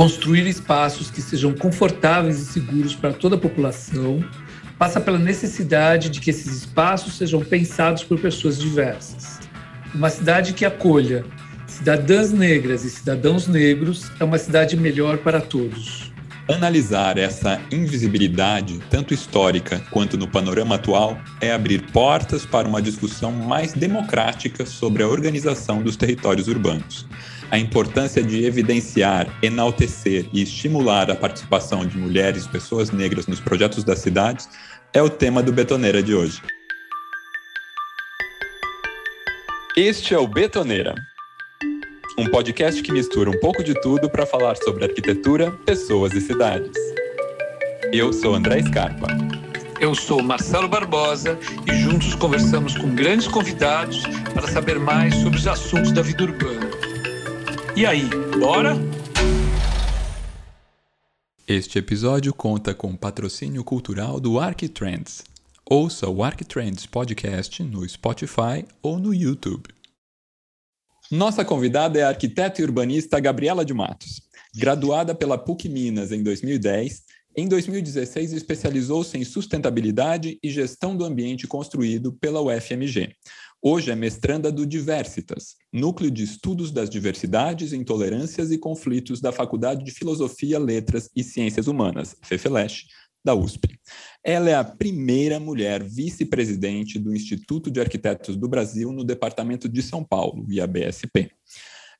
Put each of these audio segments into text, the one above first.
Construir espaços que sejam confortáveis e seguros para toda a população passa pela necessidade de que esses espaços sejam pensados por pessoas diversas. Uma cidade que acolha cidadãs negras e cidadãos negros é uma cidade melhor para todos. Analisar essa invisibilidade, tanto histórica quanto no panorama atual, é abrir portas para uma discussão mais democrática sobre a organização dos territórios urbanos. A importância de evidenciar, enaltecer e estimular a participação de mulheres e pessoas negras nos projetos das cidades é o tema do Betoneira de hoje. Este é o Betoneira, um podcast que mistura um pouco de tudo para falar sobre arquitetura, pessoas e cidades. Eu sou André Scarpa. Eu sou Marcelo Barbosa e juntos conversamos com grandes convidados para saber mais sobre os assuntos da vida urbana. E aí, bora? Este episódio conta com patrocínio cultural do Arquitrends. Ouça o Arquitrends Podcast no Spotify ou no YouTube. Nossa convidada é a arquiteta e urbanista Gabriela de Matos. Graduada pela PUC Minas em 2010, em 2016 especializou-se em sustentabilidade e gestão do ambiente construído pela UFMG. Hoje é mestranda do Diversitas, Núcleo de Estudos das Diversidades, Intolerâncias e Conflitos da Faculdade de Filosofia, Letras e Ciências Humanas, FEFELESH, da USP. Ela é a primeira mulher vice-presidente do Instituto de Arquitetos do Brasil no Departamento de São Paulo, IABSP.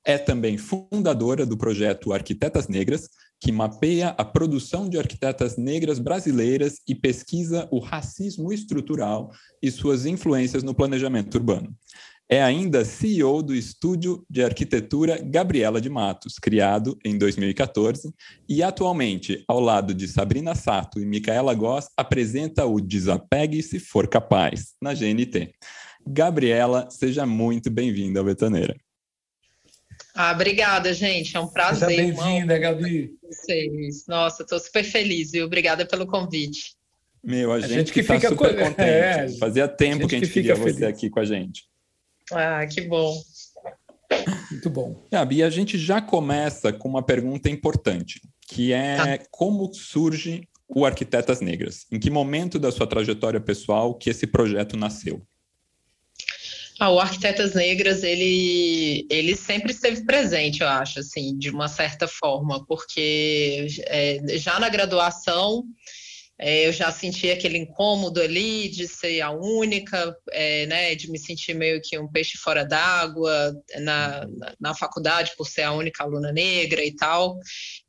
É também fundadora do projeto Arquitetas Negras, que mapeia a produção de arquitetas negras brasileiras e pesquisa o racismo estrutural e suas influências no planejamento urbano. É ainda CEO do estúdio de arquitetura Gabriela de Matos, criado em 2014, e atualmente, ao lado de Sabrina Sato e Micaela Goss, apresenta o Desapegue se for capaz, na GNT. Gabriela, seja muito bem-vinda ao Betoneira. Ah, obrigada, gente. É um prazer. Seja bem-vinda, Gabi. Vocês. Nossa, estou super feliz e obrigada pelo convite. Meu, a, a gente, gente, que, tá fica super co... contente. É, Fazia tempo a que a gente que queria feliz. você aqui com a gente. Ah, que bom. Muito bom. Gabi, a gente já começa com uma pergunta importante, que é tá. como surge o Arquitetas Negras? Em que momento da sua trajetória pessoal que esse projeto nasceu? Ah, o Arquitetas Negras, ele, ele sempre esteve presente, eu acho, assim, de uma certa forma, porque é, já na graduação é, eu já senti aquele incômodo ali de ser a única, é, né, de me sentir meio que um peixe fora d'água na, na, na, faculdade por ser a única aluna negra e tal.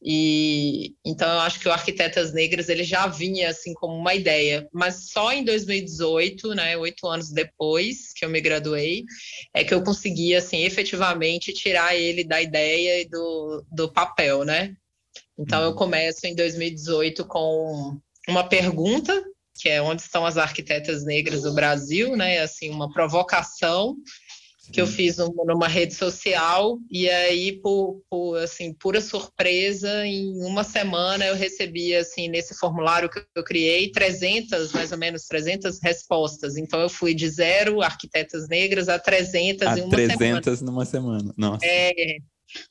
E então eu acho que o Arquitetas Negras ele já vinha assim como uma ideia, mas só em 2018, né, oito anos depois que eu me graduei, é que eu consegui assim efetivamente tirar ele da ideia e do, do papel, né? Então eu uhum. começo em 2018 com uma pergunta, que é onde estão as arquitetas negras do Brasil, né? Assim, uma provocação que eu fiz numa rede social e aí por, por, assim pura surpresa em uma semana eu recebi assim nesse formulário que eu criei 300 mais ou menos 300 respostas. Então eu fui de zero arquitetas negras a 300 a em uma 300 semana numa semana. Nossa. É,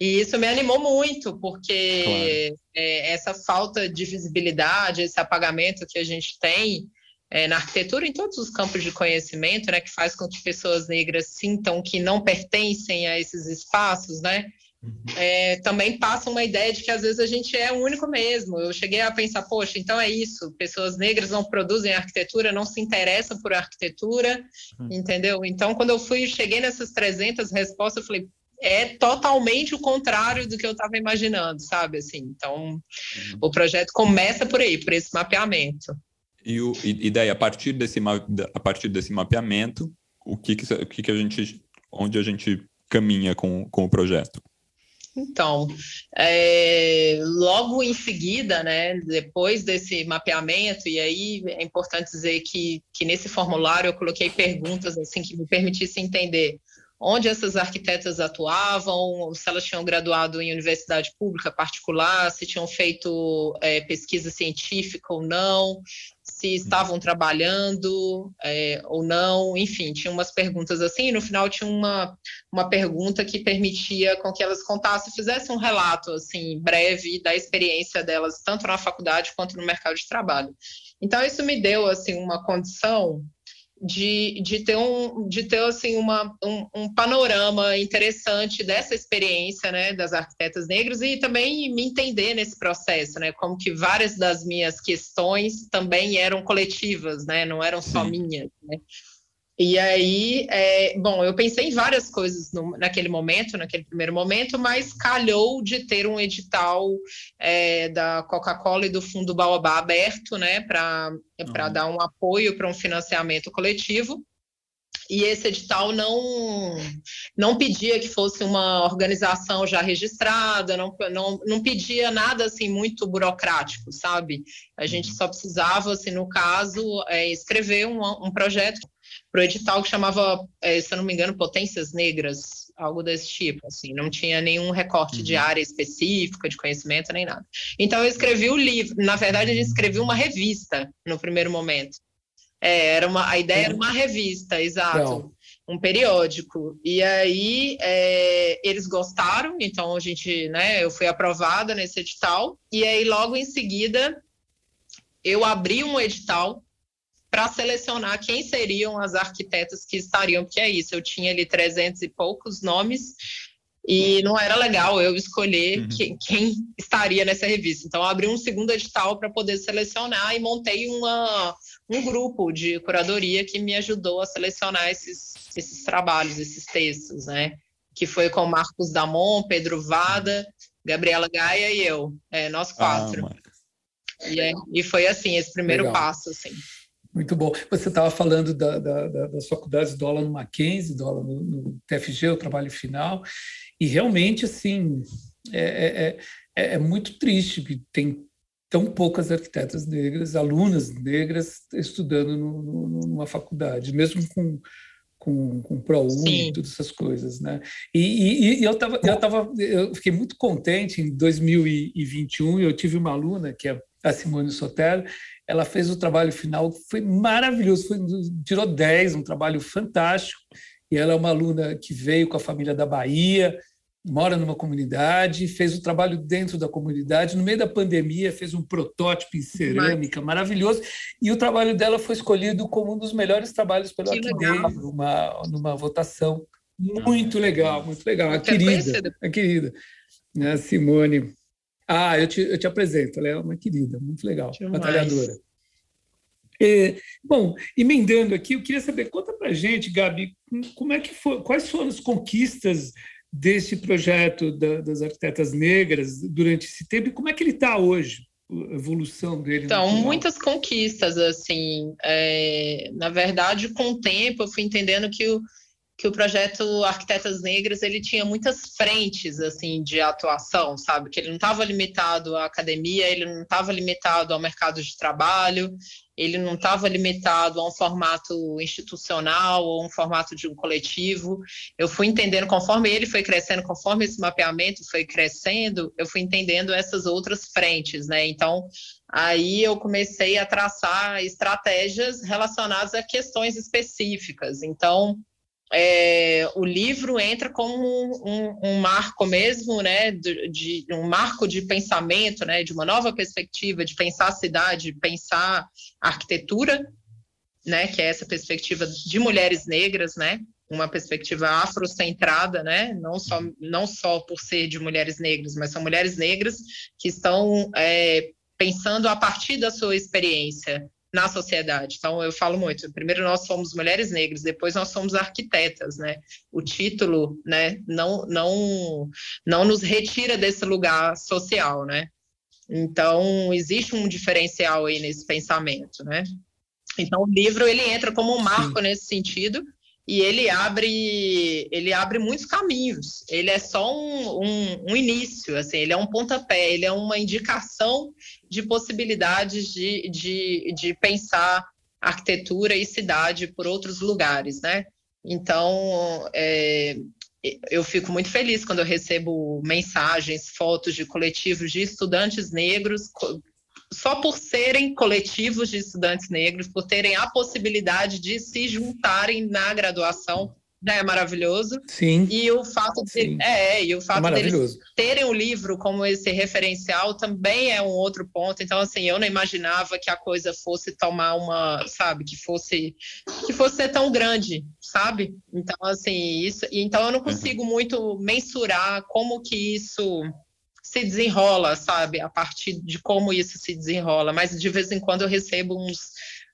e isso me animou muito, porque claro. é, essa falta de visibilidade, esse apagamento que a gente tem é, na arquitetura, em todos os campos de conhecimento, né, que faz com que pessoas negras sintam que não pertencem a esses espaços, né? Uhum. É, também passa uma ideia de que às vezes a gente é o único mesmo. Eu cheguei a pensar, poxa, então é isso, pessoas negras não produzem arquitetura, não se interessam por arquitetura, uhum. entendeu? Então, quando eu fui, cheguei nessas 300 respostas, eu falei, é totalmente o contrário do que eu estava imaginando, sabe? Assim, então, uhum. o projeto começa por aí, por esse mapeamento. E, o, e, e daí, a partir desse, a partir desse mapeamento, o que, que, o que, que a gente, onde a gente caminha com, com o projeto? Então, é, logo em seguida, né, depois desse mapeamento, e aí é importante dizer que, que nesse formulário eu coloquei perguntas assim que me permitissem entender onde essas arquitetas atuavam, se elas tinham graduado em universidade pública particular, se tinham feito é, pesquisa científica ou não, se estavam trabalhando é, ou não, enfim, tinha umas perguntas assim, e no final tinha uma, uma pergunta que permitia com que elas contassem, fizessem um relato, assim, breve da experiência delas, tanto na faculdade quanto no mercado de trabalho. Então, isso me deu, assim, uma condição de, de ter, um, de ter assim, uma, um, um, panorama interessante dessa experiência né, das arquitetas negras e também me entender nesse processo, né, como que várias das minhas questões também eram coletivas, né, não eram só Sim. minhas. Né? E aí, é, bom, eu pensei em várias coisas no, naquele momento, naquele primeiro momento, mas calhou de ter um edital é, da Coca-Cola e do Fundo Baobá aberto, né, para uhum. dar um apoio para um financiamento coletivo. E esse edital não, não pedia que fosse uma organização já registrada, não, não, não pedia nada assim muito burocrático, sabe? A gente uhum. só precisava, assim, no caso, é, escrever um, um projeto para o edital que chamava, é, se eu não me engano, Potências Negras, algo desse tipo, assim, não tinha nenhum recorte uhum. de área específica, de conhecimento, nem nada. Então eu escrevi o livro, na verdade a gente escreveu uma revista no primeiro momento. É, era uma, a ideia era uma revista, exato. Um periódico. E aí é, eles gostaram, então a gente, né, eu fui aprovada nesse edital, e aí logo em seguida eu abri um edital para selecionar quem seriam as arquitetas que estariam, porque é isso, eu tinha ali 300 e poucos nomes e não era legal eu escolher uhum. quem, quem, estaria nessa revista. Então, abri um segundo edital para poder selecionar e montei uma, um grupo de curadoria que me ajudou a selecionar esses, esses trabalhos, esses textos, né? Que foi com Marcos Damon, Pedro Vada, Gabriela Gaia e eu, é, nós quatro. Ah, e, é, e foi assim, esse primeiro legal. passo, assim. Muito bom. Você estava falando da, da, da, das faculdades do aula no Mackenzie, do aula no, no, TFG, o trabalho final, e realmente, assim, é, é, é, é muito triste que tem tão poucas arquitetas negras, alunas negras, estudando no, no, numa faculdade, mesmo com com, com ProUni e todas essas coisas, né? E, e, e eu tava, eu tava, eu fiquei muito contente em 2021. Eu tive uma aluna que é a Simone Sotelo, ela fez o trabalho final, foi maravilhoso, foi, tirou 10, um trabalho fantástico. E ela é uma aluna que veio com a família da Bahia, mora numa comunidade, fez o trabalho dentro da comunidade. No meio da pandemia, fez um protótipo em cerâmica maravilhoso. E o trabalho dela foi escolhido como um dos melhores trabalhos pelo Arquiday, numa, numa votação. Muito legal, muito legal. A querida, a querida, né, Simone ah, eu te, eu te apresento, ela é uma querida, muito legal, Demais. batalhadora. É, bom, emendando aqui, eu queria saber, conta para gente, Gabi, como é que foi, quais foram as conquistas desse projeto da, das arquitetas negras durante esse tempo e como é que ele está hoje? a evolução dele. Então, muitas conquistas, assim, é, na verdade, com o tempo eu fui entendendo que o, que o projeto Arquitetas Negras ele tinha muitas frentes assim de atuação, sabe? Que ele não estava limitado à academia, ele não estava limitado ao mercado de trabalho, ele não estava limitado a um formato institucional ou um formato de um coletivo. Eu fui entendendo conforme ele foi crescendo, conforme esse mapeamento foi crescendo, eu fui entendendo essas outras frentes, né? Então, aí eu comecei a traçar estratégias relacionadas a questões específicas. Então, é, o livro entra como um, um, marco mesmo, né, de, de, um marco de pensamento, né, de uma nova perspectiva de pensar a cidade, pensar a arquitetura, né, que é essa perspectiva de mulheres negras, né, uma perspectiva afrocentrada, né, não só não só por ser de mulheres negras, mas são mulheres negras que estão é, pensando a partir da sua experiência na sociedade. Então, eu falo muito, primeiro nós somos mulheres negras, depois nós somos arquitetas, né? O título, né, não, não, não nos retira desse lugar social, né? Então, existe um diferencial aí nesse pensamento, né? Então, o livro, ele entra como um marco Sim. nesse sentido, e ele abre ele abre muitos caminhos. Ele é só um, um, um, início, assim, ele é um pontapé, ele é uma indicação de possibilidades de, de, de pensar arquitetura e cidade por outros lugares, né? Então, é, eu fico muito feliz quando eu recebo mensagens, fotos de coletivos de estudantes negros, só por serem coletivos de estudantes negros, por terem a possibilidade de se juntarem na graduação já é maravilhoso. Sim. E o fato de, é, e o fato é deles terem o livro como esse referencial também é um outro ponto. Então, assim, eu não imaginava que a coisa fosse tomar uma, sabe, que fosse que fosse ser tão grande, sabe? Então, assim, isso, então eu não consigo muito mensurar como que isso se desenrola, sabe? A partir de como isso se desenrola, mas de vez em quando eu recebo uns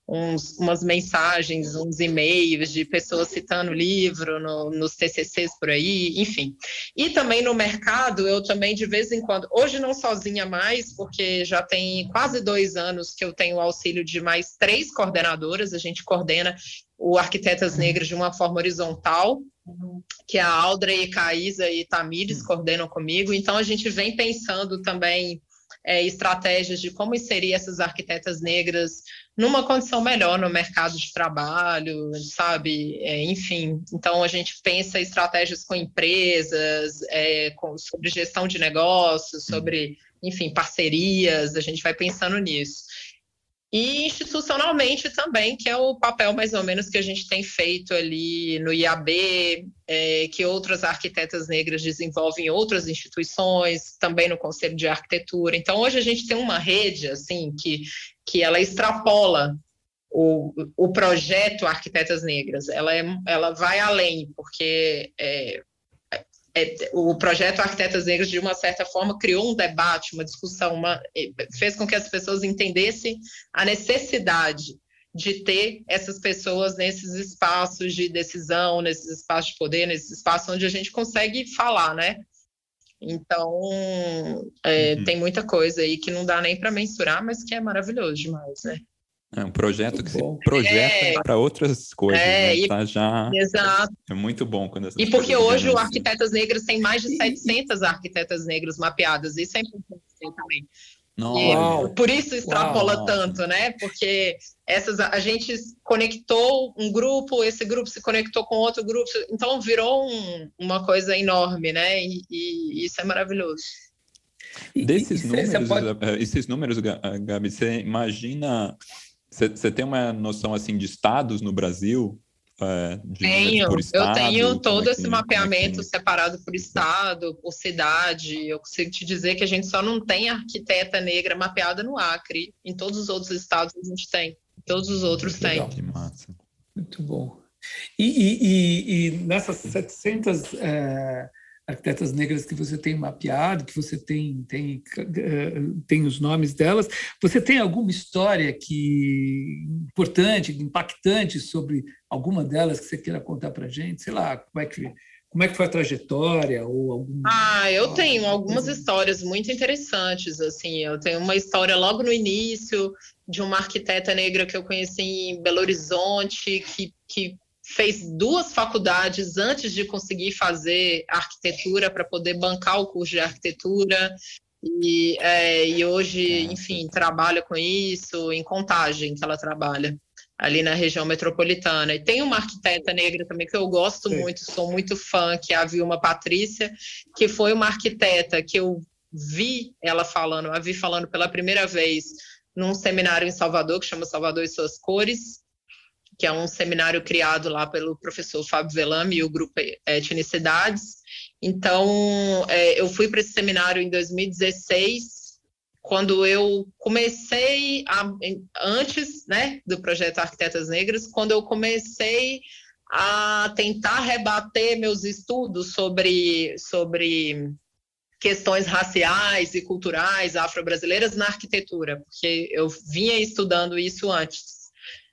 uns, umas mensagens, uns e-mails de pessoas citando livro no, nos TCCs por aí, enfim. E também no mercado, eu também de vez em quando, hoje não sozinha mais, porque já tem quase dois anos que eu tenho o auxílio de mais três coordenadoras, a gente coordena o Arquitetas Negras de uma forma horizontal, que a Audrey, Caísa e Tamires coordenam comigo, então a gente vem pensando também é, estratégias de como inserir essas arquitetas negras numa condição melhor no mercado de trabalho, sabe? É, enfim, então a gente pensa estratégias com empresas, é, com, sobre gestão de negócios, sobre, enfim, parcerias, a gente vai pensando nisso e institucionalmente também, que é o papel mais ou menos que a gente tem feito ali no IAB, é, que outras arquitetas negras desenvolvem em outras instituições, também no Conselho de Arquitetura. Então, hoje a gente tem uma rede, assim, que, que ela extrapola o, o projeto Arquitetas Negras, ela, é, ela vai além, porque é, o projeto Arquitetas Negras, de uma certa forma, criou um debate, uma discussão, uma, fez com que as pessoas entendessem a necessidade de ter essas pessoas nesses espaços de decisão, nesses espaços de poder, nesses espaços onde a gente consegue falar, né? Então, é, uhum. tem muita coisa aí que não dá nem para mensurar, mas que é maravilhoso demais, né? É um projeto que se projeta é, para outras coisas, é, né? Tá já... Exato. É muito bom quando E porque hoje o Arquitetas Negras tem mais de 700 arquitetas negras mapeadas, isso é importante também. Nossa. por isso extrapola Uau. tanto, né? Porque essas a gente conectou um grupo, esse grupo se conectou com outro grupo, então virou um, uma coisa enorme, né? E, e isso é maravilhoso. Desses e, números, pode... Eh, esses números, Gabi, você imagina você tem uma noção assim de estados no Brasil? É, tenho, estado, eu tenho é todo é que, esse mapeamento é que... separado por estado, por cidade. Eu consigo te dizer que a gente só não tem arquiteta negra mapeada no Acre. Em todos os outros estados a gente tem. Em todos os outros tem. Que massa. Muito bom. E, e, e, e nessas 700 é, arquitetas negras que você tem mapeado, que você tem, tem, eh, tem os nomes delas. Você tem alguma história que importante, impactante sobre alguma delas que você queira contar para a gente? Sei lá, como é que como é que foi a trajetória ou algum... Ah, eu tenho algumas histórias muito interessantes assim. Eu tenho uma história logo no início de uma arquiteta negra que eu conheci em Belo Horizonte que, que fez duas faculdades antes de conseguir fazer arquitetura para poder bancar o curso de arquitetura e, é, e hoje, enfim, trabalha com isso em Contagem que ela trabalha ali na região metropolitana. E tem uma arquiteta negra também que eu gosto Sim. muito, sou muito fã, que é a Vilma Patrícia, que foi uma arquiteta que eu vi ela falando, a vi falando pela primeira vez num seminário em Salvador, que chama Salvador e Suas Cores, que é um seminário criado lá pelo professor Fábio Velame e o grupo Etnicidades. Então, é, eu fui para esse seminário em 2016, quando eu comecei, a, antes né, do projeto Arquitetas Negras, quando eu comecei a tentar rebater meus estudos sobre, sobre questões raciais e culturais afro-brasileiras na arquitetura, porque eu vinha estudando isso antes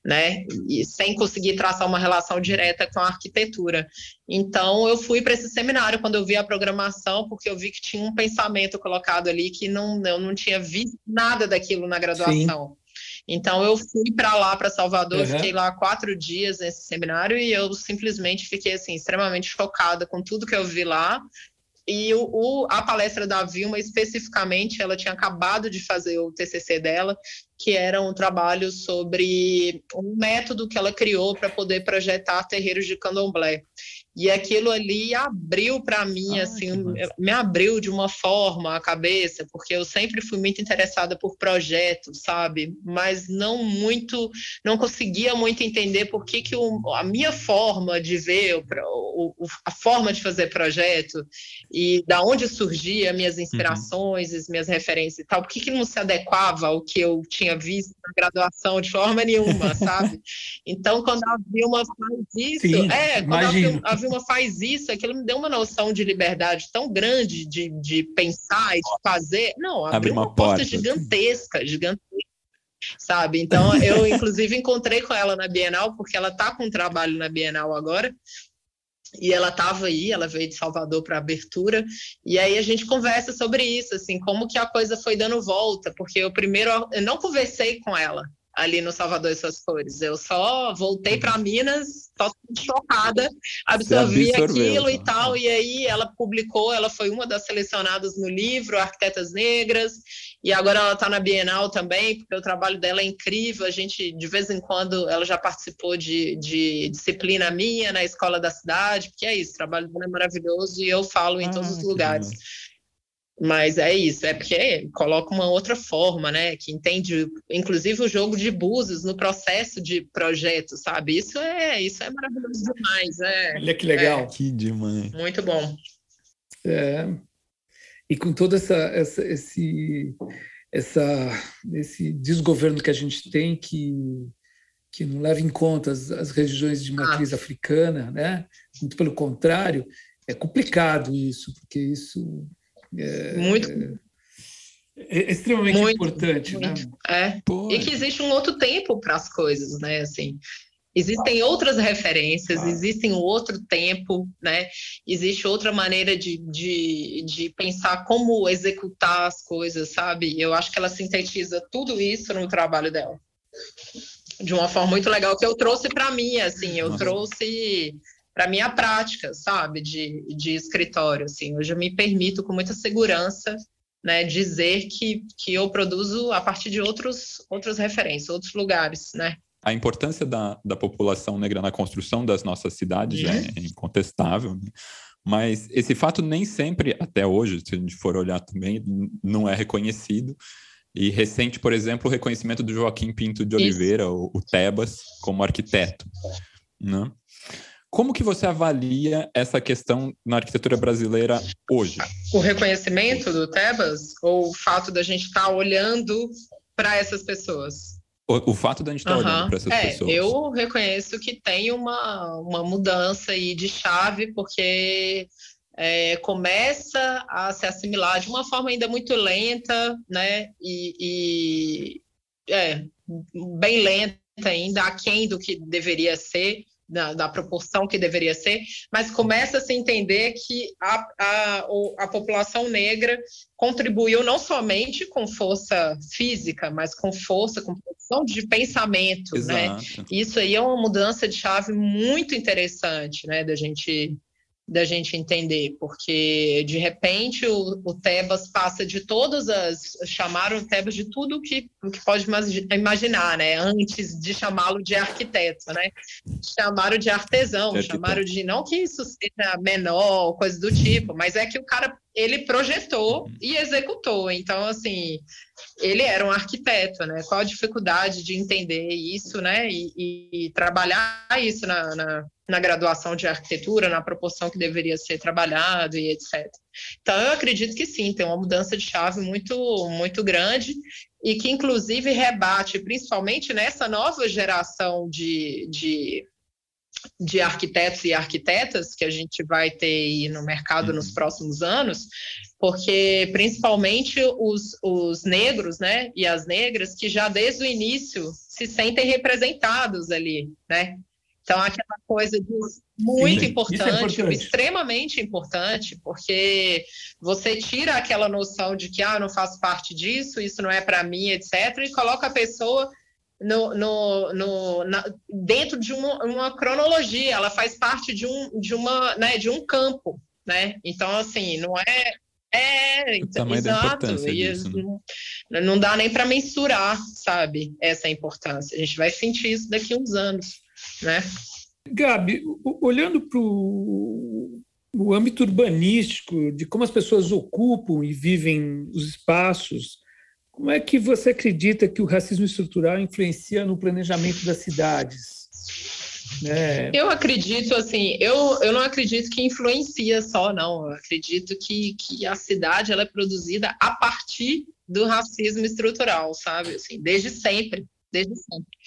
né? E sem conseguir traçar uma relação direta com a arquitetura. Então, eu fui para esse seminário quando eu vi a programação, porque eu vi que tinha um pensamento colocado ali que não, eu não tinha visto nada daquilo na graduação. Sim. Então, eu fui para lá, para Salvador, uhum. fiquei lá quatro dias nesse seminário e eu simplesmente fiquei assim, extremamente chocada com tudo que eu vi lá e o, o, a palestra da Vilma, especificamente, ela tinha acabado de fazer o TCC dela, que era um trabalho sobre um método que ela criou para poder projetar terreiros de candomblé. E aquilo ali abriu para mim, ah, assim, me abriu de uma forma a cabeça, porque eu sempre fui muito interessada por projetos, sabe? Mas não muito, não conseguia muito entender por que, que o, a minha forma de ver, o, o, a forma de fazer projeto e da onde surgia minhas uhum. inspirações, uhum. as minhas referências e tal, por que, que não se adequava ao que eu tinha visto na graduação de forma nenhuma, sabe? Então, quando a Vilma faz isso, Sim, é, quando a Vilma, faz isso, aquilo me deu uma noção de liberdade tão grande de, de pensar e de fazer. Não, abriu Abre uma, uma porta, gigantesca, gigantesca sabe? Então, eu inclusive encontrei com ela na Bienal, porque ela está com um trabalho na Bienal agora, e ela estava aí, ela veio de Salvador para abertura, e aí a gente conversa sobre isso, assim, como que a coisa foi dando volta, porque eu primeiro eu não conversei com ela, ali no Salvador e suas cores. Eu só voltei para Minas, totalmente chocada, absorvi aquilo e tal, e aí ela publicou, ela foi uma das selecionadas no livro Arquitetas Negras, e agora ela está na Bienal também, porque o trabalho dela é incrível, a gente, de vez em quando, ela já participou de, de disciplina minha na Escola da Cidade, porque é isso, o trabalho dela é maravilhoso e eu falo em ah, todos os lugares. Mas é isso, é porque coloca uma outra forma, né? Que entende, inclusive, o jogo de búzios no processo de projeto, sabe? Isso é, isso é maravilhoso demais. É, Olha que legal. É, que demais. Muito bom. É, e com todo essa, essa, esse, essa, esse desgoverno que a gente tem, que, que não leva em conta as, as regiões de matriz ah. africana, né? Muito pelo contrário, é complicado isso, porque isso muito. É, é extremamente muito, importante, né? muito, né? É. E que existe um outro tempo para as coisas, né? Assim, existem outras referências, ah. existe um outro tempo, né? Existe outra maneira de, de, de pensar como executar as coisas, sabe? Eu acho que ela sintetiza tudo isso no trabalho dela de uma forma muito legal que eu trouxe para mim, assim, eu Nossa. trouxe para minha prática, sabe, de, de escritório. Assim, hoje eu me permito com muita segurança né, dizer que, que eu produzo a partir de outros, outras referências, outros lugares, né? A importância da, da população negra na construção das nossas cidades uhum. é incontestável, né? mas esse fato nem sempre, até hoje, se a gente for olhar também, não é reconhecido. E recente, por exemplo, o reconhecimento do Joaquim Pinto de Oliveira, o, o, Tebas, como arquiteto. Né? Como que você avalia essa questão na arquitetura brasileira hoje? O reconhecimento do Tebas ou o fato da gente estar tá olhando para essas pessoas? O, o, fato da gente estar tá olhando para essas é, pessoas. Eu reconheço que tem uma, uma mudança aí de chave, porque é, começa a se assimilar de uma forma ainda muito lenta, né? E, e é, bem lenta ainda, aquém do que deveria ser da, da, proporção que deveria ser, mas começa a se entender que a, a, a população negra contribuiu não somente com força física, mas com força, com produção de pensamento, né? Exato. né? Isso aí é uma mudança de chave muito interessante, né, da gente da gente entender, porque de repente o, o, Tebas passa de todas as. chamaram o Tebas de tudo que, que pode imaginar, né? Antes de chamá-lo de arquiteto, né? Chamaram de artesão, de chamaram de. Não que isso seja menor, coisa do tipo, mas é que o cara ele projetou uhum. e executou. Então, assim, ele era um arquiteto, né? Qual a dificuldade de entender isso, né? E, e, e trabalhar isso na, na, na, graduação de arquitetura, na proporção que deveria ser trabalhado e etc. Então, eu acredito que sim, tem uma mudança de chave muito, muito grande e que, inclusive, rebate, principalmente nessa nova geração de, de de arquitetos e arquitetas que a gente vai ter aí no mercado uhum. nos próximos anos, porque principalmente os, os negros, né, e as negras que já desde o início se sentem representados ali, né? Então aquela coisa de muito Sim, é importante, é importante, extremamente importante, porque você tira aquela noção de que ah, eu não faço parte disso, isso não é para mim, etc, e coloca a pessoa no, no, no na, dentro de uma, uma, cronologia, ela faz parte de um, de uma, né, de um campo, né? Então, assim, não é. É, exato. Da e disso, né? não, não dá nem para mensurar, sabe, essa importância. A gente vai sentir isso daqui a uns anos, né? Gabi, olhando para o âmbito urbanístico, de como as pessoas ocupam e vivem os espaços, como é que você acredita que o racismo estrutural influencia no planejamento das cidades? É. Eu acredito, assim, eu, eu não acredito que influencia só, não. Eu acredito que, que a cidade ela é produzida a partir do racismo estrutural, sabe? Assim, desde sempre, desde sempre.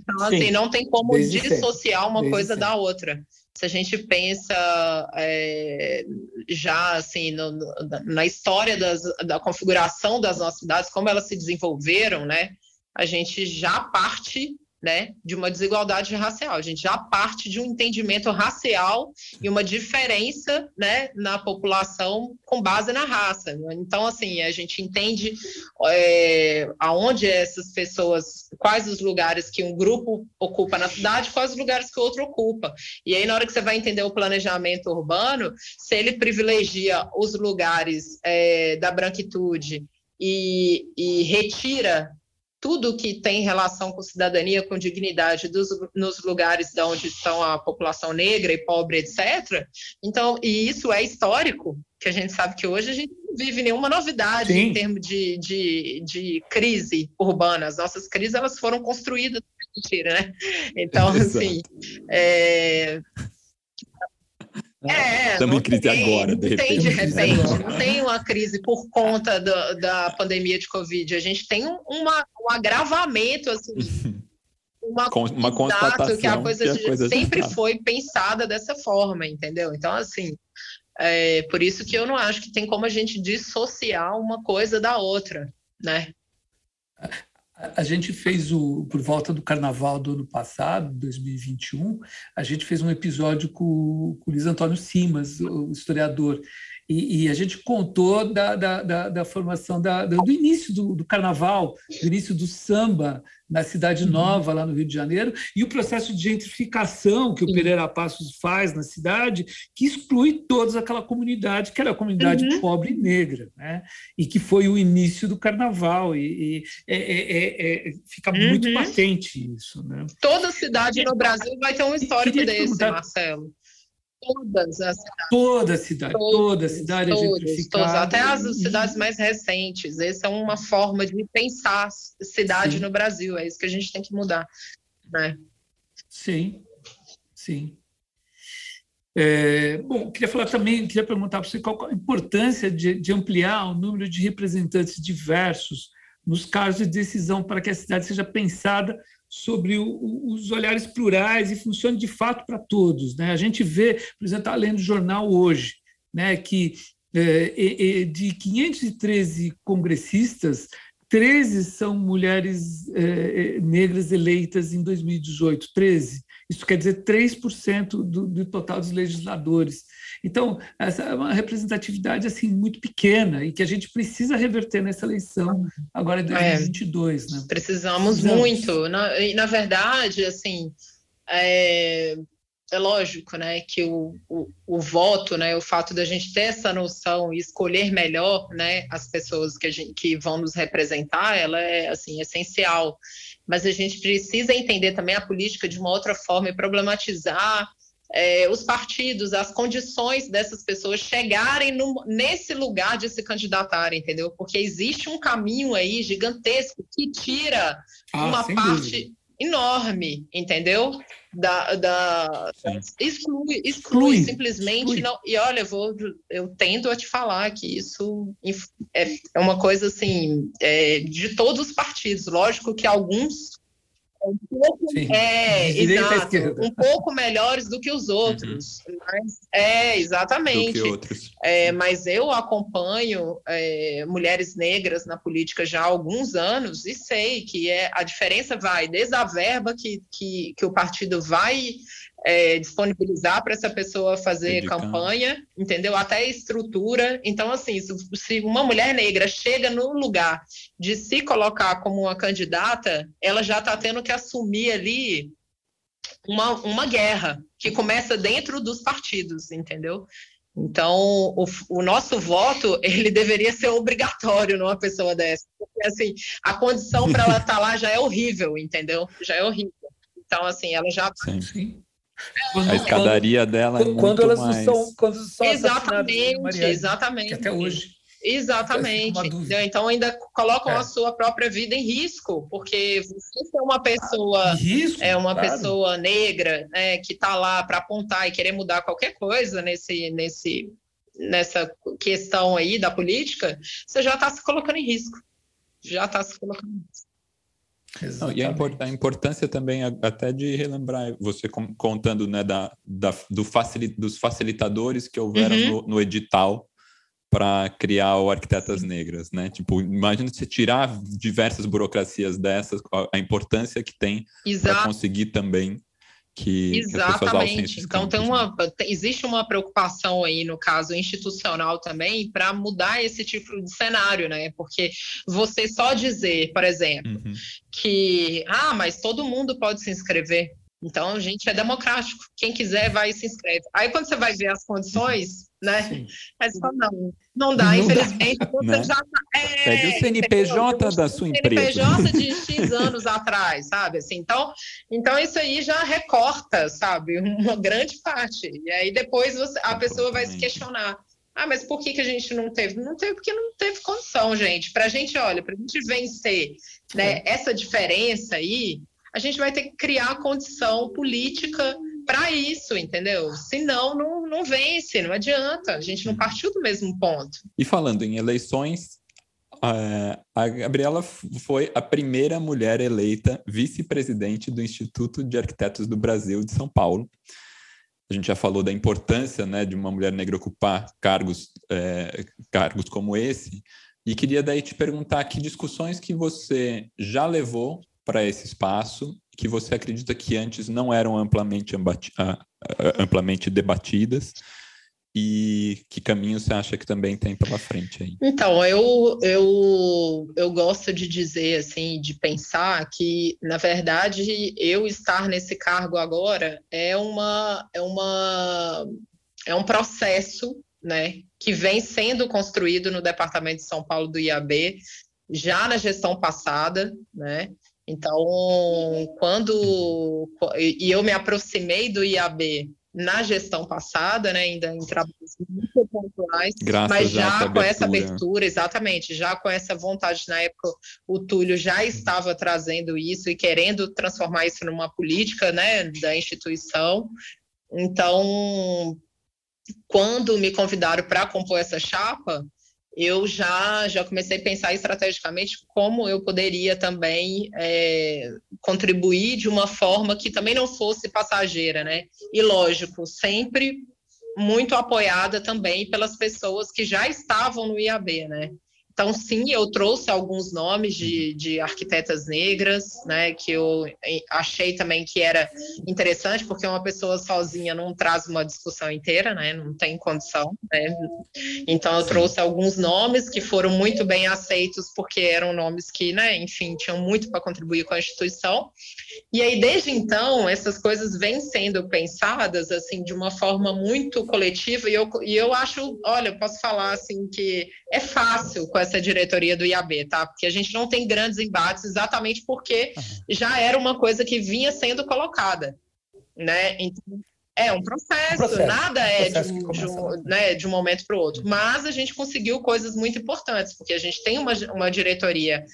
Então, assim, Sim, assim, não tem como dissociar sempre. uma coisa sempre. da outra. Se a gente pensa é, já assim no, na história das, da configuração das nossas cidades, como elas se desenvolveram, né? A gente já parte né, de uma desigualdade racial. A gente já parte de um entendimento racial e uma diferença, né, na população com base na raça. Então, assim, a gente entende é, aonde essas pessoas, quais os lugares que um grupo ocupa na cidade, quais os lugares que o outro ocupa. E aí, na hora que você vai entender o planejamento urbano, se ele privilegia os lugares é, da branquitude e, e retira tudo que tem relação com cidadania, com dignidade dos, nos lugares de onde estão a população negra e pobre, etc. Então, e isso é histórico, que a gente sabe que hoje a gente não vive nenhuma novidade Sim. em termos de, de, de, crise urbana. As nossas crises elas foram construídas mentira, né? Então, assim, é, é, Estamos em crise tem, agora, de repente. Tem de repente, não tem uma crise por conta do, da pandemia de Covid. A gente tem um, uma, um agravamento, assim, uma, uma constatação que a coisa, que a coisa sempre foi pensada dessa forma, entendeu? Então, assim, é por isso que eu não acho que tem como a gente dissociar uma coisa da outra, né? A gente fez o por volta do Carnaval do ano passado, 2021, a gente fez um episódio com, com o Luiz Antônio Simas, o historiador, e, e a gente contou da, da, da, da formação da, do início do, do, carnaval, do início do samba na Cidade uhum. Nova, lá no Rio de Janeiro, e o processo de gentrificação que o Pereira Passos faz na cidade, que exclui toda aquela comunidade, que era a comunidade uhum. pobre e negra, né? e que foi o início do carnaval. E, e é, é, é, é fica uhum. muito patente isso. Né? Toda cidade no Brasil vai ter um histórico desse, Marcelo. Todas as cidades. Toda a cidade, todas, toda a cidade todas, é gentrificada. até as cidades mais recentes. Essa é uma forma de pensar cidade sim. no Brasil. É isso que a gente tem que mudar. Né? Sim, sim. É, bom, queria falar também, queria perguntar para você qual a importância de, de ampliar o número de representantes diversos nos casos de decisão para que a cidade seja pensada sobre o, os olhares plurais e funcione de fato para todos. Né? A gente vê, por exemplo, está lendo o jornal hoje, né, que é, é, de 513 congressistas, 13 são mulheres é, é, negras eleitas em 2018, 13. Isso quer dizer 3% do, do total dos legisladores. Então, essa é uma representatividade assim muito pequena e que a gente precisa reverter nessa eleição agora em 2022. É, né? Precisamos, precisamos, muito. Na, na verdade, assim, é, é lógico, né, que o, o, o, voto, né, o fato da gente ter essa noção e escolher melhor, né, as pessoas que, gente, que vão nos representar, ela é, assim, essencial. Mas a gente precisa entender também a política de uma outra forma e problematizar é, os partidos, as condições dessas pessoas chegarem no, nesse lugar de se candidatarem, entendeu? Porque existe um caminho aí gigantesco que tira ah, uma parte dúvida. enorme, entendeu? Da, da, exclui, exclui, exclui, simplesmente exclui. não. E olha, eu vou, eu tendo a te falar que isso é, é uma coisa assim é, de todos os partidos. Lógico que alguns um pouco, é, exato, um pouco melhores do que os outros. Uhum. Mas, é, exatamente. É, mas eu acompanho é, mulheres negras na política já há alguns anos e sei que é, a diferença vai desde a verba que, que, que o partido vai é, disponibilizar para essa pessoa fazer campanha, entendeu? Até a estrutura. Então, assim, se, uma mulher negra chega no lugar de se colocar como uma candidata, ela já está tendo que assumir ali uma, uma guerra que começa dentro dos partidos, entendeu? Então, o, o, nosso voto, ele deveria ser obrigatório numa pessoa dessa. Porque, assim, a condição para ela estar tá lá já é horrível, entendeu? Já é horrível. Então, assim, ela já... Sim. A escadaria dela é quando, quando elas mais... são, quando são exatamente, exatamente. até hoje. Exatamente. Então ainda colocam é. a sua própria vida em risco, porque você é uma pessoa risco, é uma claro. pessoa negra, né, que está lá para apontar e querer mudar qualquer coisa nesse nesse nessa questão aí da política, você já está se colocando em risco. Já está se colocando em risco. Não, e a, import, a, importância também até de relembrar, você contando né, da, da do facil, dos facilitadores que houveram uhum. no, no, edital para criar o Arquitetas Negras, né? Tipo, imagina você tirar diversas burocracias dessas, a, a importância que tem para conseguir também que, Exatamente. Que então tem uma, né? existe uma preocupação aí no caso institucional também para mudar esse tipo de cenário, né? Porque você só dizer, por exemplo, uhum. que ah, mas todo mundo pode se inscrever. Então, a gente é democrático. Quem quiser vai e se inscreve. Aí, quando você vai ver as condições, né? Sim. Mas não, não dá, não infelizmente. Dá, você né? já tá, é, Pede o CNPJ da sua empresa. CNPJ de X anos atrás, sabe? Assim, então, então, isso aí já recorta, sabe? Uma grande parte. E aí, depois, você, a pessoa vai se questionar. Ah, mas por que, que a gente não teve? Não teve porque não teve condição, gente. Para a gente, olha, para a gente vencer né, é. essa diferença aí, a gente vai ter que criar condição política para isso, entendeu? Senão não, não vence, não adianta. A gente não partiu do mesmo ponto. E falando em eleições, a Gabriela foi a primeira mulher eleita vice-presidente do Instituto de Arquitetos do Brasil de São Paulo. A gente já falou da importância né, de uma mulher negra ocupar cargos, é, cargos como esse. E queria daí te perguntar que discussões que você já levou para esse espaço que você acredita que antes não eram amplamente, amplamente debatidas e que caminho você acha que também tem pela frente aí? Então, eu, eu, eu gosto de dizer, assim, de pensar que, na verdade, eu estar nesse cargo agora é uma, é uma, é um processo, né, que vem sendo construído no Departamento de São Paulo do IAB já na gestão passada, né, então, quando e eu me aproximei do IAB na gestão passada, né, ainda em trabalhos muito pontuais, Graças mas já com essa abertura, exatamente, já com essa vontade, na época o Túlio já estava trazendo isso e querendo transformar isso numa política, né, da instituição. Então, quando me convidaram para compor essa chapa, eu já, já comecei a pensar estrategicamente como eu poderia também é, contribuir de uma forma que também não fosse passageira, né? E lógico, sempre muito apoiada também pelas pessoas que já estavam no IAB, né? Então, sim, eu trouxe alguns nomes de, de arquitetas negras, né, que eu achei também que era interessante, porque uma pessoa sozinha não traz uma discussão inteira, né, não tem condição, né. Então, eu trouxe alguns nomes que foram muito bem aceitos, porque eram nomes que, né, enfim, tinham muito para contribuir com a instituição. E aí, desde então, essas coisas vêm sendo pensadas, assim, de uma forma muito coletiva, e eu, e eu acho, olha, eu posso falar, assim, que é fácil com essa diretoria do IAB, tá? Porque a gente não tem grandes embates exatamente porque já era uma coisa que vinha sendo colocada, né? Então, é um processo, um processo nada é um processo de, de, um, né, de um momento para o outro. Mas a gente conseguiu coisas muito importantes, porque a gente tem uma, uma diretoria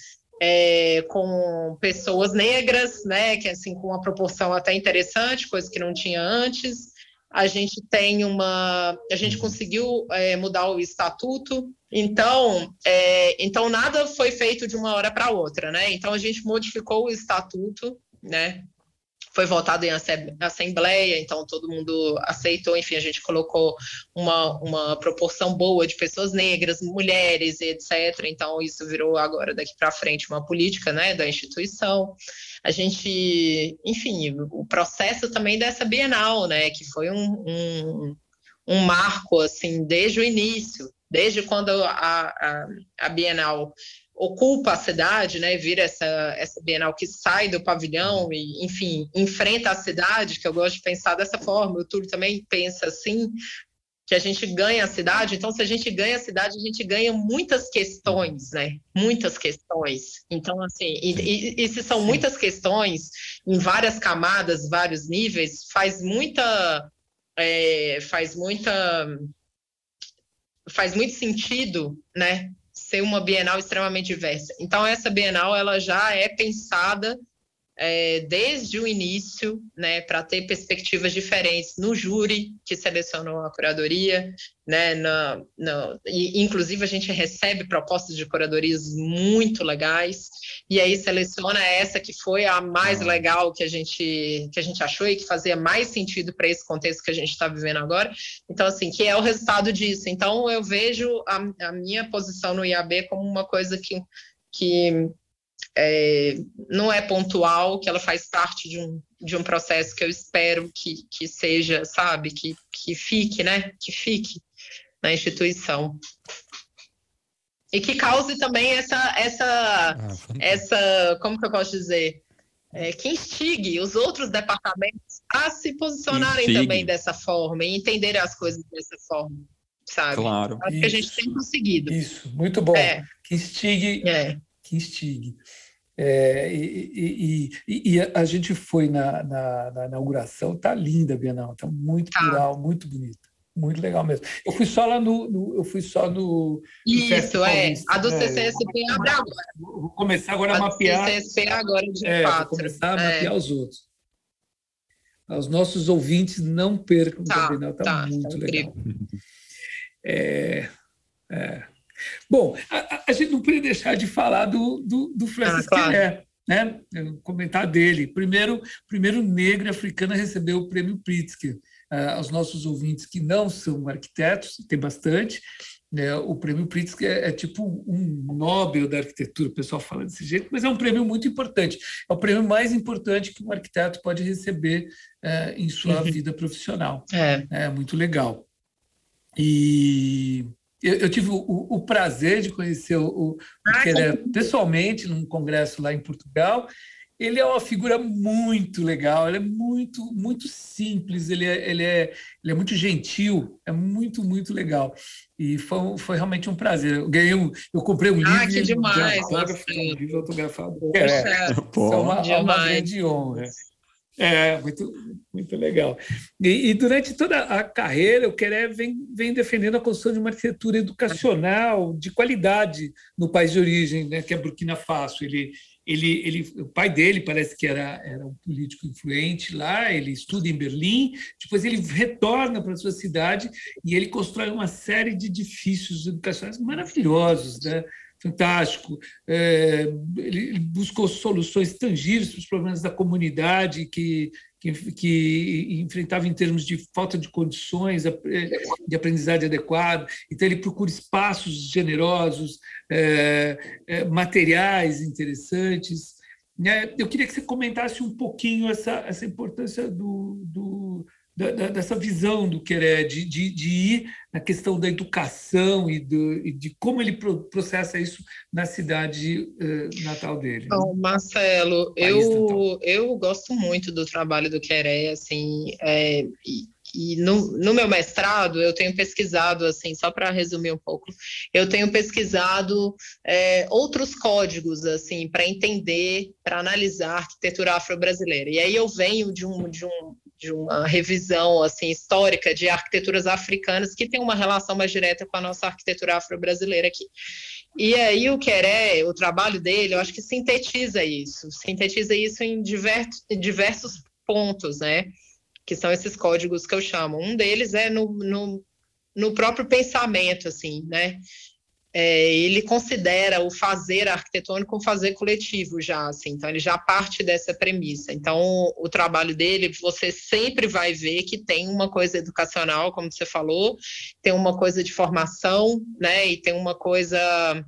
é, com pessoas negras, né, que assim com uma proporção até interessante, coisa que não tinha antes. A gente tem uma, a gente conseguiu é, mudar o estatuto então, é, então nada foi feito de uma hora para outra, né? Então a gente modificou o estatuto, né? Foi votado em assembleia, então todo mundo aceitou. Enfim, a gente colocou uma, uma proporção boa de pessoas negras, mulheres, etc. Então isso virou agora daqui para frente uma política, né, da instituição. A gente, enfim, o processo também dessa Bienal, né, que foi um, um, um marco assim desde o início desde quando a, a, a Bienal ocupa a cidade, né, vira essa, essa Bienal que sai do pavilhão e, enfim, enfrenta a cidade, que eu gosto de pensar dessa forma, o Túlio também pensa assim, que a gente ganha a cidade, então se a gente ganha a cidade, a gente ganha muitas questões, né? Muitas questões. Então, assim, e, e, e se são Sim. muitas questões em várias camadas, vários níveis, faz muita. É, faz muita. faz muito sentido, né? Ser uma Bienal extremamente diversa. Então, essa Bienal ela já é pensada é, desde o início, né, para ter perspectivas diferentes no júri que selecionou a curadoria, né, na, na, e, inclusive a gente recebe propostas de curadorias muito legais, e aí seleciona essa que foi a mais ah. legal que a gente que a gente achou e que fazia mais sentido para esse contexto que a gente está vivendo agora. Então, assim, que é o resultado disso. Então, eu vejo a, a minha posição no IAB como uma coisa que, que é, não é pontual, que ela faz parte de um, de um processo que eu espero que, que seja, sabe, que, que fique, né, que fique na instituição. E que cause também essa, essa, ah, essa como que eu posso dizer, é, que instigue os outros departamentos a se posicionarem instigue. também dessa forma e entenderem as coisas dessa forma, sabe? Claro. Acho que a gente tem conseguido. Isso, muito bom. É. Que instigue, é. que instigue. É, e, e, e, a gente foi na, na, na inauguração, tá linda a Bienal, tá muito tá. plural, muito bonita, muito legal mesmo. Eu fui só lá no, no eu fui só no, Isso, é. A do CCSP é, abre agora. Vou começar agora a, a mapear. CCSP agora de é, fato. Vou começar a é. mapear os outros. Os nossos ouvintes não percam tá, a Bienal, tá, tá muito tá legal. É, é. Bom, a, a, gente não podia deixar de falar do, do, do Francis ah, claro. né? Comentar dele. Primeiro, primeiro negro africano a receber o prêmio Pritzker. Uh, aos nossos ouvintes que não são arquitetos, tem bastante, né? o prêmio Pritzker é, é, tipo um Nobel da arquitetura, o pessoal fala desse jeito, mas é um prêmio muito importante. É o prêmio mais importante que um arquiteto pode receber uh, em sua uhum. vida profissional. É. é muito legal. E eu, eu tive o, o, prazer de conhecer o, ah, pessoalmente num congresso lá em Portugal. Ele é uma figura muito legal, ele é muito, muito simples, ele é, ele é, ele é muito gentil, é muito, muito legal. E foi, foi realmente um prazer. Eu ganhei um, eu comprei um ah, livro. Que demais! Um livro autografado. Poxa, é, é uma, uma de honra. É, muito, muito legal. E, e, durante toda a carreira, o Queré vem, vem defendendo a construção de uma arquitetura educacional de qualidade no país de origem, né, que é Burkina Faso. Ele, ele, ele, o pai dele parece que era, era um político influente lá, ele estuda em Berlim, depois ele retorna para a sua cidade e ele constrói uma série de edifícios educacionais maravilhosos, né? Fantástico. É, ele buscou soluções tangíveis para os problemas da comunidade que, que, que, enfrentava em termos de falta de condições de aprendizagem adequada. Então, ele procura espaços generosos, é, é, materiais interessantes. Né? Eu queria que você comentasse um pouquinho essa, essa importância do, do da, dessa visão do Queré, de, de, de, ir na questão da educação e, do, e de como ele processa isso na cidade uh, natal dele. Bom, Marcelo, eu, eu gosto muito do trabalho do Queré, assim, é, e, e no, no, meu mestrado eu tenho pesquisado, assim, só para resumir um pouco, eu tenho pesquisado é, outros códigos, assim, para entender, para analisar a arquitetura afro-brasileira. E aí eu venho de um, de um de uma revisão assim histórica de arquiteturas africanas que tem uma relação mais direta com a nossa arquitetura afro-brasileira aqui. E aí o Queré, o trabalho dele, eu acho que sintetiza isso, sintetiza isso em diversos, em diversos pontos, né? Que são esses códigos que eu chamo. Um deles é no, no, no próprio pensamento, assim, né? É, ele considera o fazer arquitetônico um fazer coletivo já, assim, então ele já parte dessa premissa. Então, o trabalho dele, você sempre vai ver que tem uma coisa educacional, como você falou, tem uma coisa de formação, né, e tem uma coisa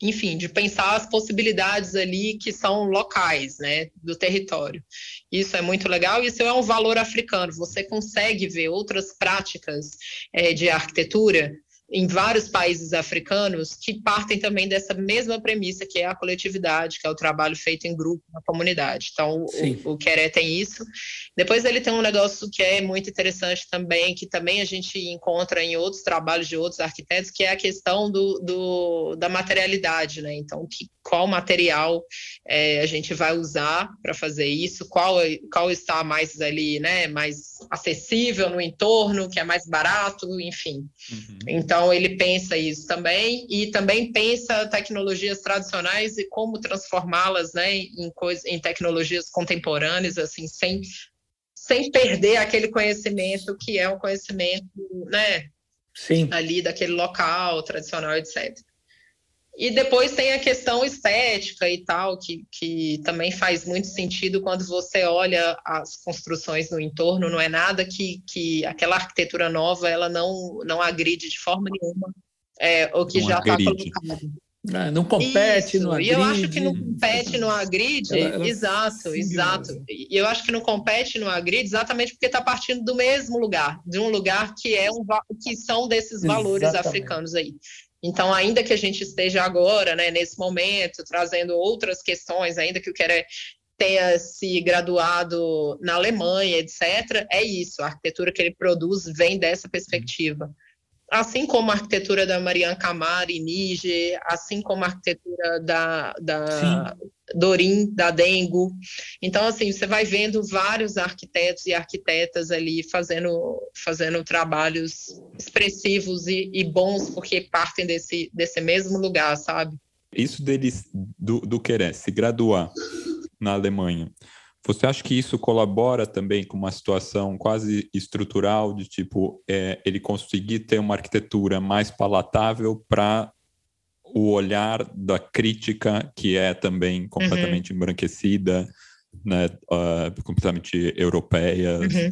enfim, de pensar as possibilidades ali que são locais, né, do território. Isso é muito legal, isso é um valor africano. Você consegue ver outras práticas é, de arquitetura em vários países africanos que partem também dessa mesma premissa, que é a coletividade, que é o trabalho feito em grupo, na comunidade. Então, o, o Queré tem isso. Depois ele tem um negócio que é muito interessante também, que também a gente encontra em outros trabalhos de outros arquitetos, que é a questão do, do da materialidade, né? Então, que, qual material é, a gente vai usar para fazer isso, qual, qual está mais ali, né, mais acessível no entorno, que é mais barato, enfim. Uhum. Então, ele pensa isso também, e também pensa tecnologias tradicionais e como transformá-las né, em, coisa, em tecnologias contemporâneas, assim, sem, sem perder aquele conhecimento que é um conhecimento, né, Sim. ali daquele local tradicional, etc. E depois tem a questão estética e tal, que, que também faz muito sentido quando você olha as construções no entorno, não é nada que, que aquela arquitetura nova ela não, não agride de forma nenhuma é, o que não já está colocado. Ah, não compete, Isso, não agride. E eu acho que não compete, não agride, ela, ela exato, exato. E eu acho que não compete, não agride, exatamente porque está partindo do mesmo lugar, de um lugar que é um que são desses valores exatamente. africanos aí. Então, ainda que a gente esteja agora, né, nesse momento, trazendo outras questões, ainda que o Querer tenha se graduado na Alemanha, etc., é isso, a arquitetura que ele produz vem dessa perspectiva assim como a arquitetura da Marianne Camari, Níger, assim como a arquitetura da, da Dorim, da Dengo. Então, assim, você vai vendo vários arquitetos e arquitetas ali fazendo, fazendo trabalhos expressivos e, e bons, porque partem desse, desse mesmo lugar, sabe? Isso deles, do, do querer se graduar na Alemanha, você acha que isso colabora também com uma situação quase estrutural de tipo é, ele conseguir ter uma arquitetura mais palatável para o olhar da crítica que é também completamente uhum. embranquecida, né, uh, completamente europeia. Uhum.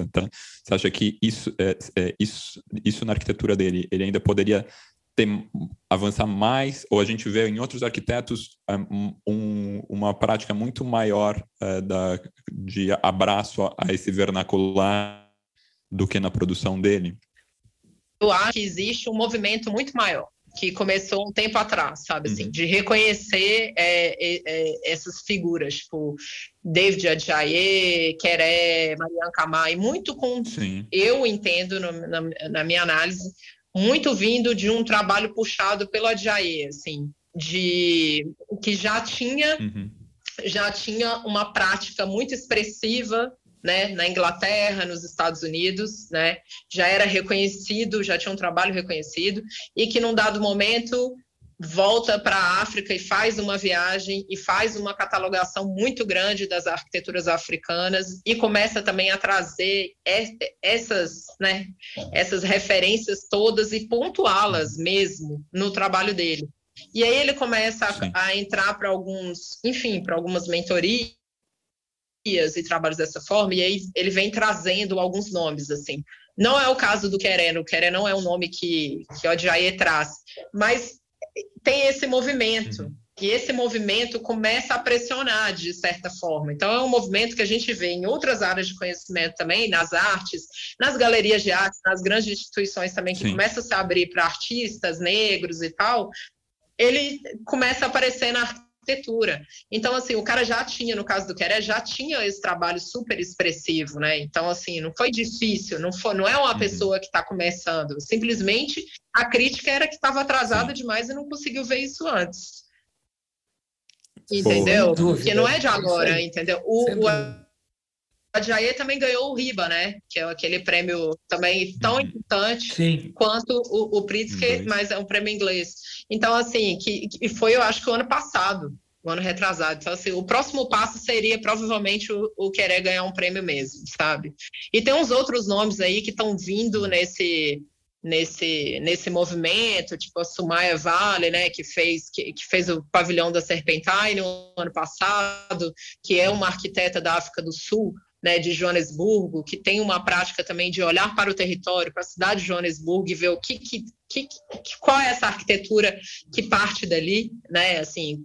Então, você acha que isso, é, é, isso, isso na arquitetura dele, ele ainda poderia ter, avançar mais, ou a gente vê em outros arquitetos é, um, uma prática muito maior é, da, de abraço a, a esse vernacular do que na produção dele? Eu acho que existe um movimento muito maior que começou um tempo atrás, sabe assim, uhum. de reconhecer é, é, é, essas figuras, tipo David Adjaye, Queré, Marianne Camar, e muito com, Sim. eu entendo no, na, na, minha análise, muito vindo de um trabalho puxado pelo Adjaye, assim, de que já tinha uhum. já tinha uma prática muito expressiva né, na Inglaterra, nos Estados Unidos, né, já era reconhecido, já tinha um trabalho reconhecido, e que num dado momento volta para a África e faz uma viagem e faz uma catalogação muito grande das arquiteturas africanas e começa também a trazer essas, né, essas referências todas e pontuá-las mesmo no trabalho dele. E aí ele começa a, a entrar para alguns, enfim, para algumas mentorias e trabalhos dessa forma, e aí ele vem trazendo alguns nomes, assim. Não é o caso do Queré, o Queré não é um nome que, que o Adjaye traz, mas tem esse movimento. Uhum. E esse movimento começa a pressionar de certa forma. Então, é um movimento que a gente vê em outras áreas de conhecimento também, nas artes, nas galerias de arte, nas grandes instituições também, que Sim. começa a se abrir para artistas negros e tal. Ele começa a aparecer na arquitetura. Então, assim, o cara já tinha, no caso do Queré, já tinha esse trabalho super expressivo, né? Então, assim, não foi difícil, não, foi, não é uma uhum. pessoa que está começando. Simplesmente a crítica era que estava atrasada Sim. demais e não conseguiu ver isso antes. Entendeu? Pô, Porque não é de agora, entendeu? O, o Adjaye também ganhou o RIBA, né? Que é aquele prêmio também tão uhum. importante Sim. quanto o, o Pritzker, mas é um prêmio inglês. Então, assim, que, que foi, eu acho que o ano passado, o ano retrasado. Então, assim, o próximo passo seria provavelmente o, o querer ganhar um prêmio mesmo, sabe? E tem uns outros nomes aí que estão vindo nesse nesse, nesse movimento, tipo a Sumaya Vale, né, que fez, que, que, fez o pavilhão da Serpentine no ano passado, que é uma arquiteta da África do Sul, né, de Joanesburgo, que tem uma prática também de olhar para o território, para a cidade de Joanesburgo e ver o que, que, que, qual é essa arquitetura que parte dali, né, assim,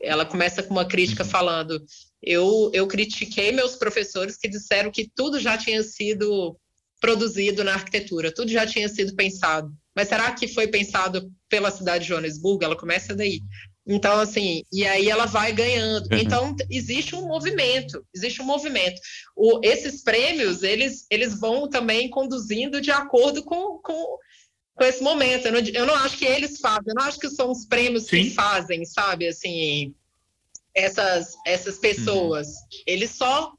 ela começa com uma crítica uhum. falando, eu, eu critiquei meus professores que disseram que tudo já tinha sido produzido na arquitetura, tudo já tinha sido pensado. Mas será que foi pensado pela cidade de Joanesburgo? Ela começa daí. Então, assim, e aí ela vai ganhando. Uhum. Então, existe um movimento, existe um movimento. O, esses prêmios, eles, eles vão também conduzindo de acordo com, com, com esse momento. Eu não, eu não acho que eles fazem, eu não acho que são os prêmios Sim. que fazem, sabe, assim, essas, essas pessoas. Uhum. Eles só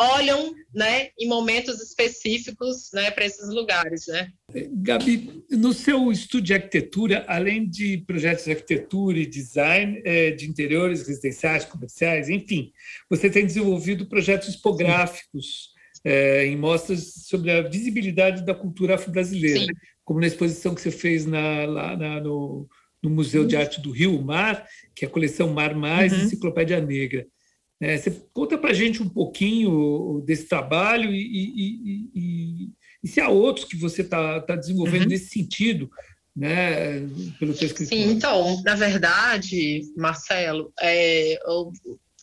olham, né, em momentos específicos, né, para esses lugares, né. Gabi, no seu estudo de arquitetura, além de projetos de arquitetura e design é, de interiores residenciais, comerciais, enfim, você tem desenvolvido projetos expográficos é, em mostras sobre a visibilidade da cultura afro-brasileira, como na exposição que você fez na, lá na, no, no Museu de Arte do Rio Mar, que é a coleção Mar Mais uhum. Enciclopédia Negra. É, você conta para a gente um pouquinho desse trabalho e, e, e, e se há outros que você está tá desenvolvendo uhum. nesse sentido, né, pelo teu escritório. Sim, então, na verdade, Marcelo, é, eu,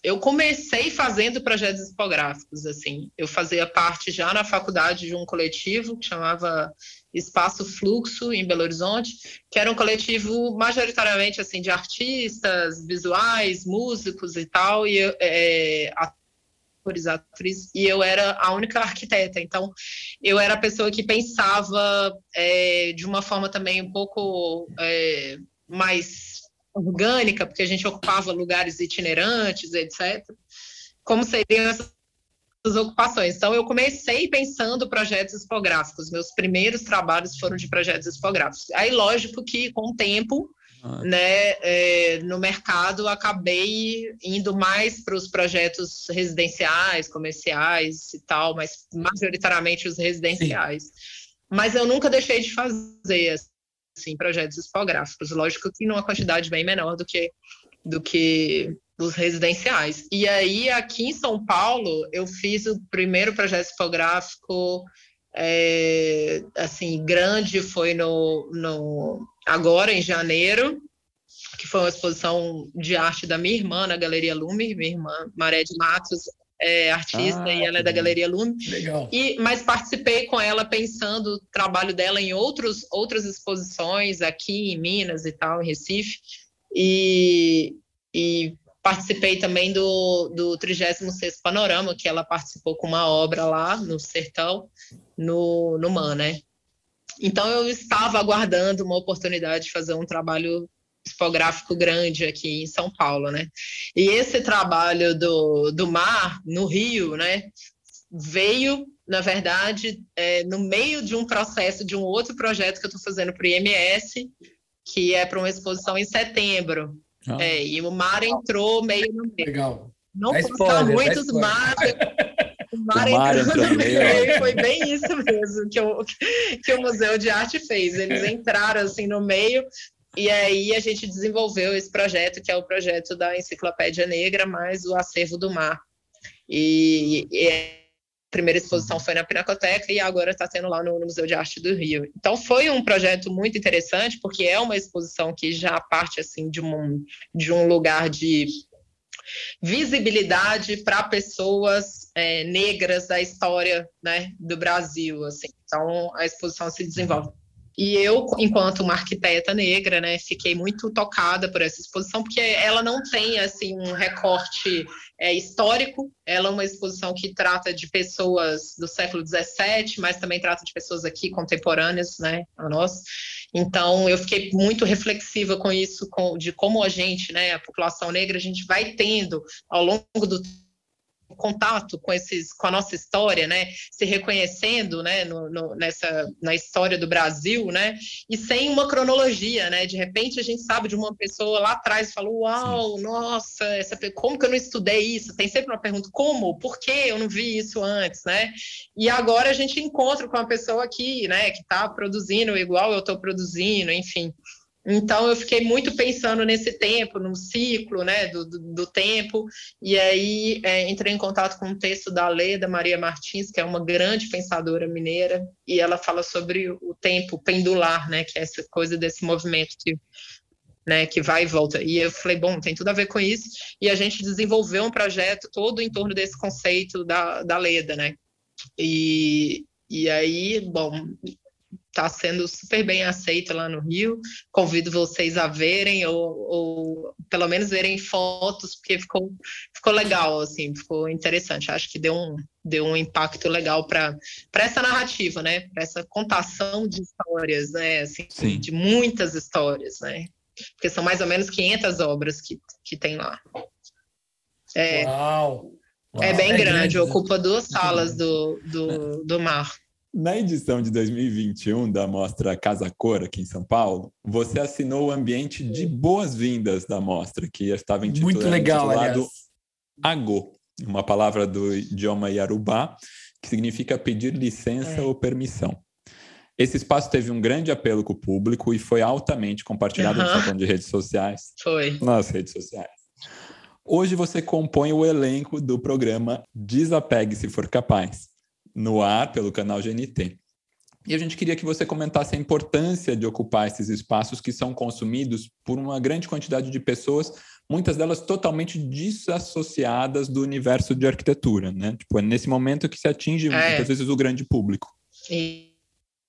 eu comecei fazendo projetos expográficos, assim, eu fazia parte já na faculdade de um coletivo que chamava Espaço Fluxo, em Belo Horizonte, que era um coletivo majoritariamente assim de artistas, visuais, músicos e tal, e é, atores, atrizes, e eu era a única arquiteta. Então, eu era a pessoa que pensava é, de uma forma também um pouco é, mais orgânica, porque a gente ocupava lugares itinerantes, etc. Como seriam essas ocupações. Então, eu comecei pensando projetos expográficos. Meus primeiros trabalhos foram de projetos expográficos. Aí, lógico que, com o tempo, ah. né, é, no mercado, acabei indo mais para os projetos residenciais, comerciais e tal, mas majoritariamente os residenciais. Sim. Mas eu nunca deixei de fazer assim, projetos expográficos. Lógico que numa quantidade bem menor do que do que dos residenciais. E aí, aqui em São Paulo, eu fiz o primeiro projeto tipográfico é, assim, grande, foi no, no, agora em janeiro, que foi uma exposição de arte da minha irmã na Galeria Lume, minha irmã Maré de Matos, é artista ah, e ela é da Galeria Lume. Legal. E, mas participei com ela pensando o trabalho dela em outros, outras exposições aqui em Minas e tal, em Recife. E, e Participei também do, do 36 Panorama, que ela participou com uma obra lá no Sertão, no, no MAN, né? Então, eu estava aguardando uma oportunidade de fazer um trabalho tipográfico grande aqui em São Paulo, né? E esse trabalho do, do mar, no Rio, né? Veio, na verdade, é, no meio de um processo de um outro projeto que eu estou fazendo para o IMS, que é para uma exposição em setembro, ah. É, e o mar entrou meio no meio. Legal. Não é spoiler, muitos é mar. O mar, o mar entrou, no meio. Foi bem isso mesmo que o, que o Museu de Arte fez. Eles entraram assim no meio e aí a gente desenvolveu esse projeto, que é o projeto da Enciclopédia Negra, mais o Acervo do Mar. E, e primeira exposição foi na Pinacoteca e agora está tendo lá no, no, Museu de Arte do Rio. Então foi um projeto muito interessante porque é uma exposição que já parte assim de um, de um lugar de visibilidade para pessoas é, negras da história né, do Brasil. Assim. Então a exposição se desenvolve e eu, enquanto uma arquiteta negra, né, fiquei muito tocada por essa exposição, porque ela não tem assim um recorte é, histórico. Ela é uma exposição que trata de pessoas do século XVII, mas também trata de pessoas aqui contemporâneas, né, a nós. Então, eu fiquei muito reflexiva com isso, com, de como a gente, né, a população negra, a gente vai tendo ao longo do contato com esses com a nossa história, né, se reconhecendo, né, no, no, nessa na história do Brasil, né, e sem uma cronologia, né, de repente a gente sabe de uma pessoa lá atrás e fala, uau, Sim. nossa, essa como que eu não estudei isso? Tem sempre uma pergunta, como? Por que eu não vi isso antes, né? E agora a gente encontra com uma pessoa aqui, né, que está produzindo igual eu estou produzindo, enfim. Então, eu fiquei muito pensando nesse tempo, no ciclo né, do, do, do tempo, e aí é, entrei em contato com um texto da Leda Maria Martins, que é uma grande pensadora mineira, e ela fala sobre o tempo pendular, né, que é essa coisa desse movimento que, né, que vai e volta. E eu falei, bom, tem tudo a ver com isso, e a gente desenvolveu um projeto todo em torno desse conceito da, da Leda, né? E, E aí, bom, está sendo super bem aceita lá no Rio. Convido vocês a verem ou, ou, pelo menos verem fotos, porque ficou, ficou legal, assim, ficou interessante. Acho que deu um, deu um impacto legal para essa narrativa, né? Para essa contação de histórias, né? Assim, Sim. de muitas histórias, né? Porque são mais ou menos 500 obras que, que tem lá. É, Uau! É bem é grande, grande, ocupa duas salas do, do, do mar. Na edição de 2021 da mostra Casa Cor, aqui em São Paulo, você assinou o ambiente de boas-vindas da mostra, que estava intitulado, Muito legal, intitulado Agô, uma palavra do idioma Yarubá, que significa pedir licença é. ou permissão. Esse espaço teve um grande apelo com o público e foi altamente compartilhado uhum. no de redes sociais. Foi. Nas redes sociais. Hoje você compõe o elenco do programa Desapegue se for capaz no ar pelo canal GNT. E a gente queria que você comentasse a importância de ocupar esses espaços que são consumidos por uma grande quantidade de pessoas, muitas delas totalmente desassociadas do universo de arquitetura, né? Tipo, é nesse momento que se atinge é. muitas vezes o grande público.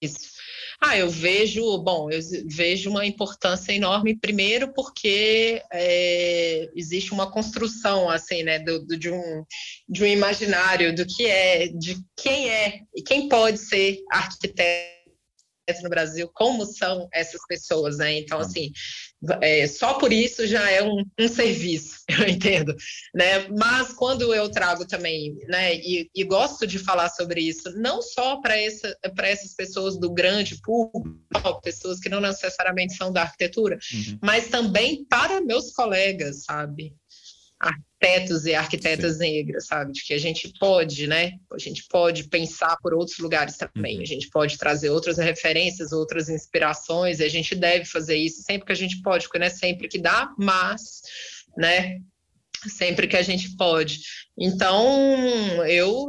Isso. Ah, eu vejo, bom, eu vejo uma importância enorme, primeiro porque é, existe uma construção, assim, né, do, do, de, um, de um imaginário do que é, de quem é e quem pode ser arquiteto no Brasil, como são essas pessoas, né? Então, assim, é, só por isso já é um, um, serviço, eu entendo, né? Mas quando eu trago também, né, e, e gosto de falar sobre isso, não só para essa, essas pessoas do grande público, pessoas que não necessariamente são da arquitetura, uhum. mas também para meus colegas, sabe? Arquitetos e arquitetas Sim. negras, sabe? De que a gente pode, né? A gente pode pensar por outros lugares também, uhum. a gente pode trazer outras referências, outras inspirações, e a gente deve fazer isso sempre que a gente pode, porque não é sempre que dá, mas, né? Sempre que a gente pode. Então, eu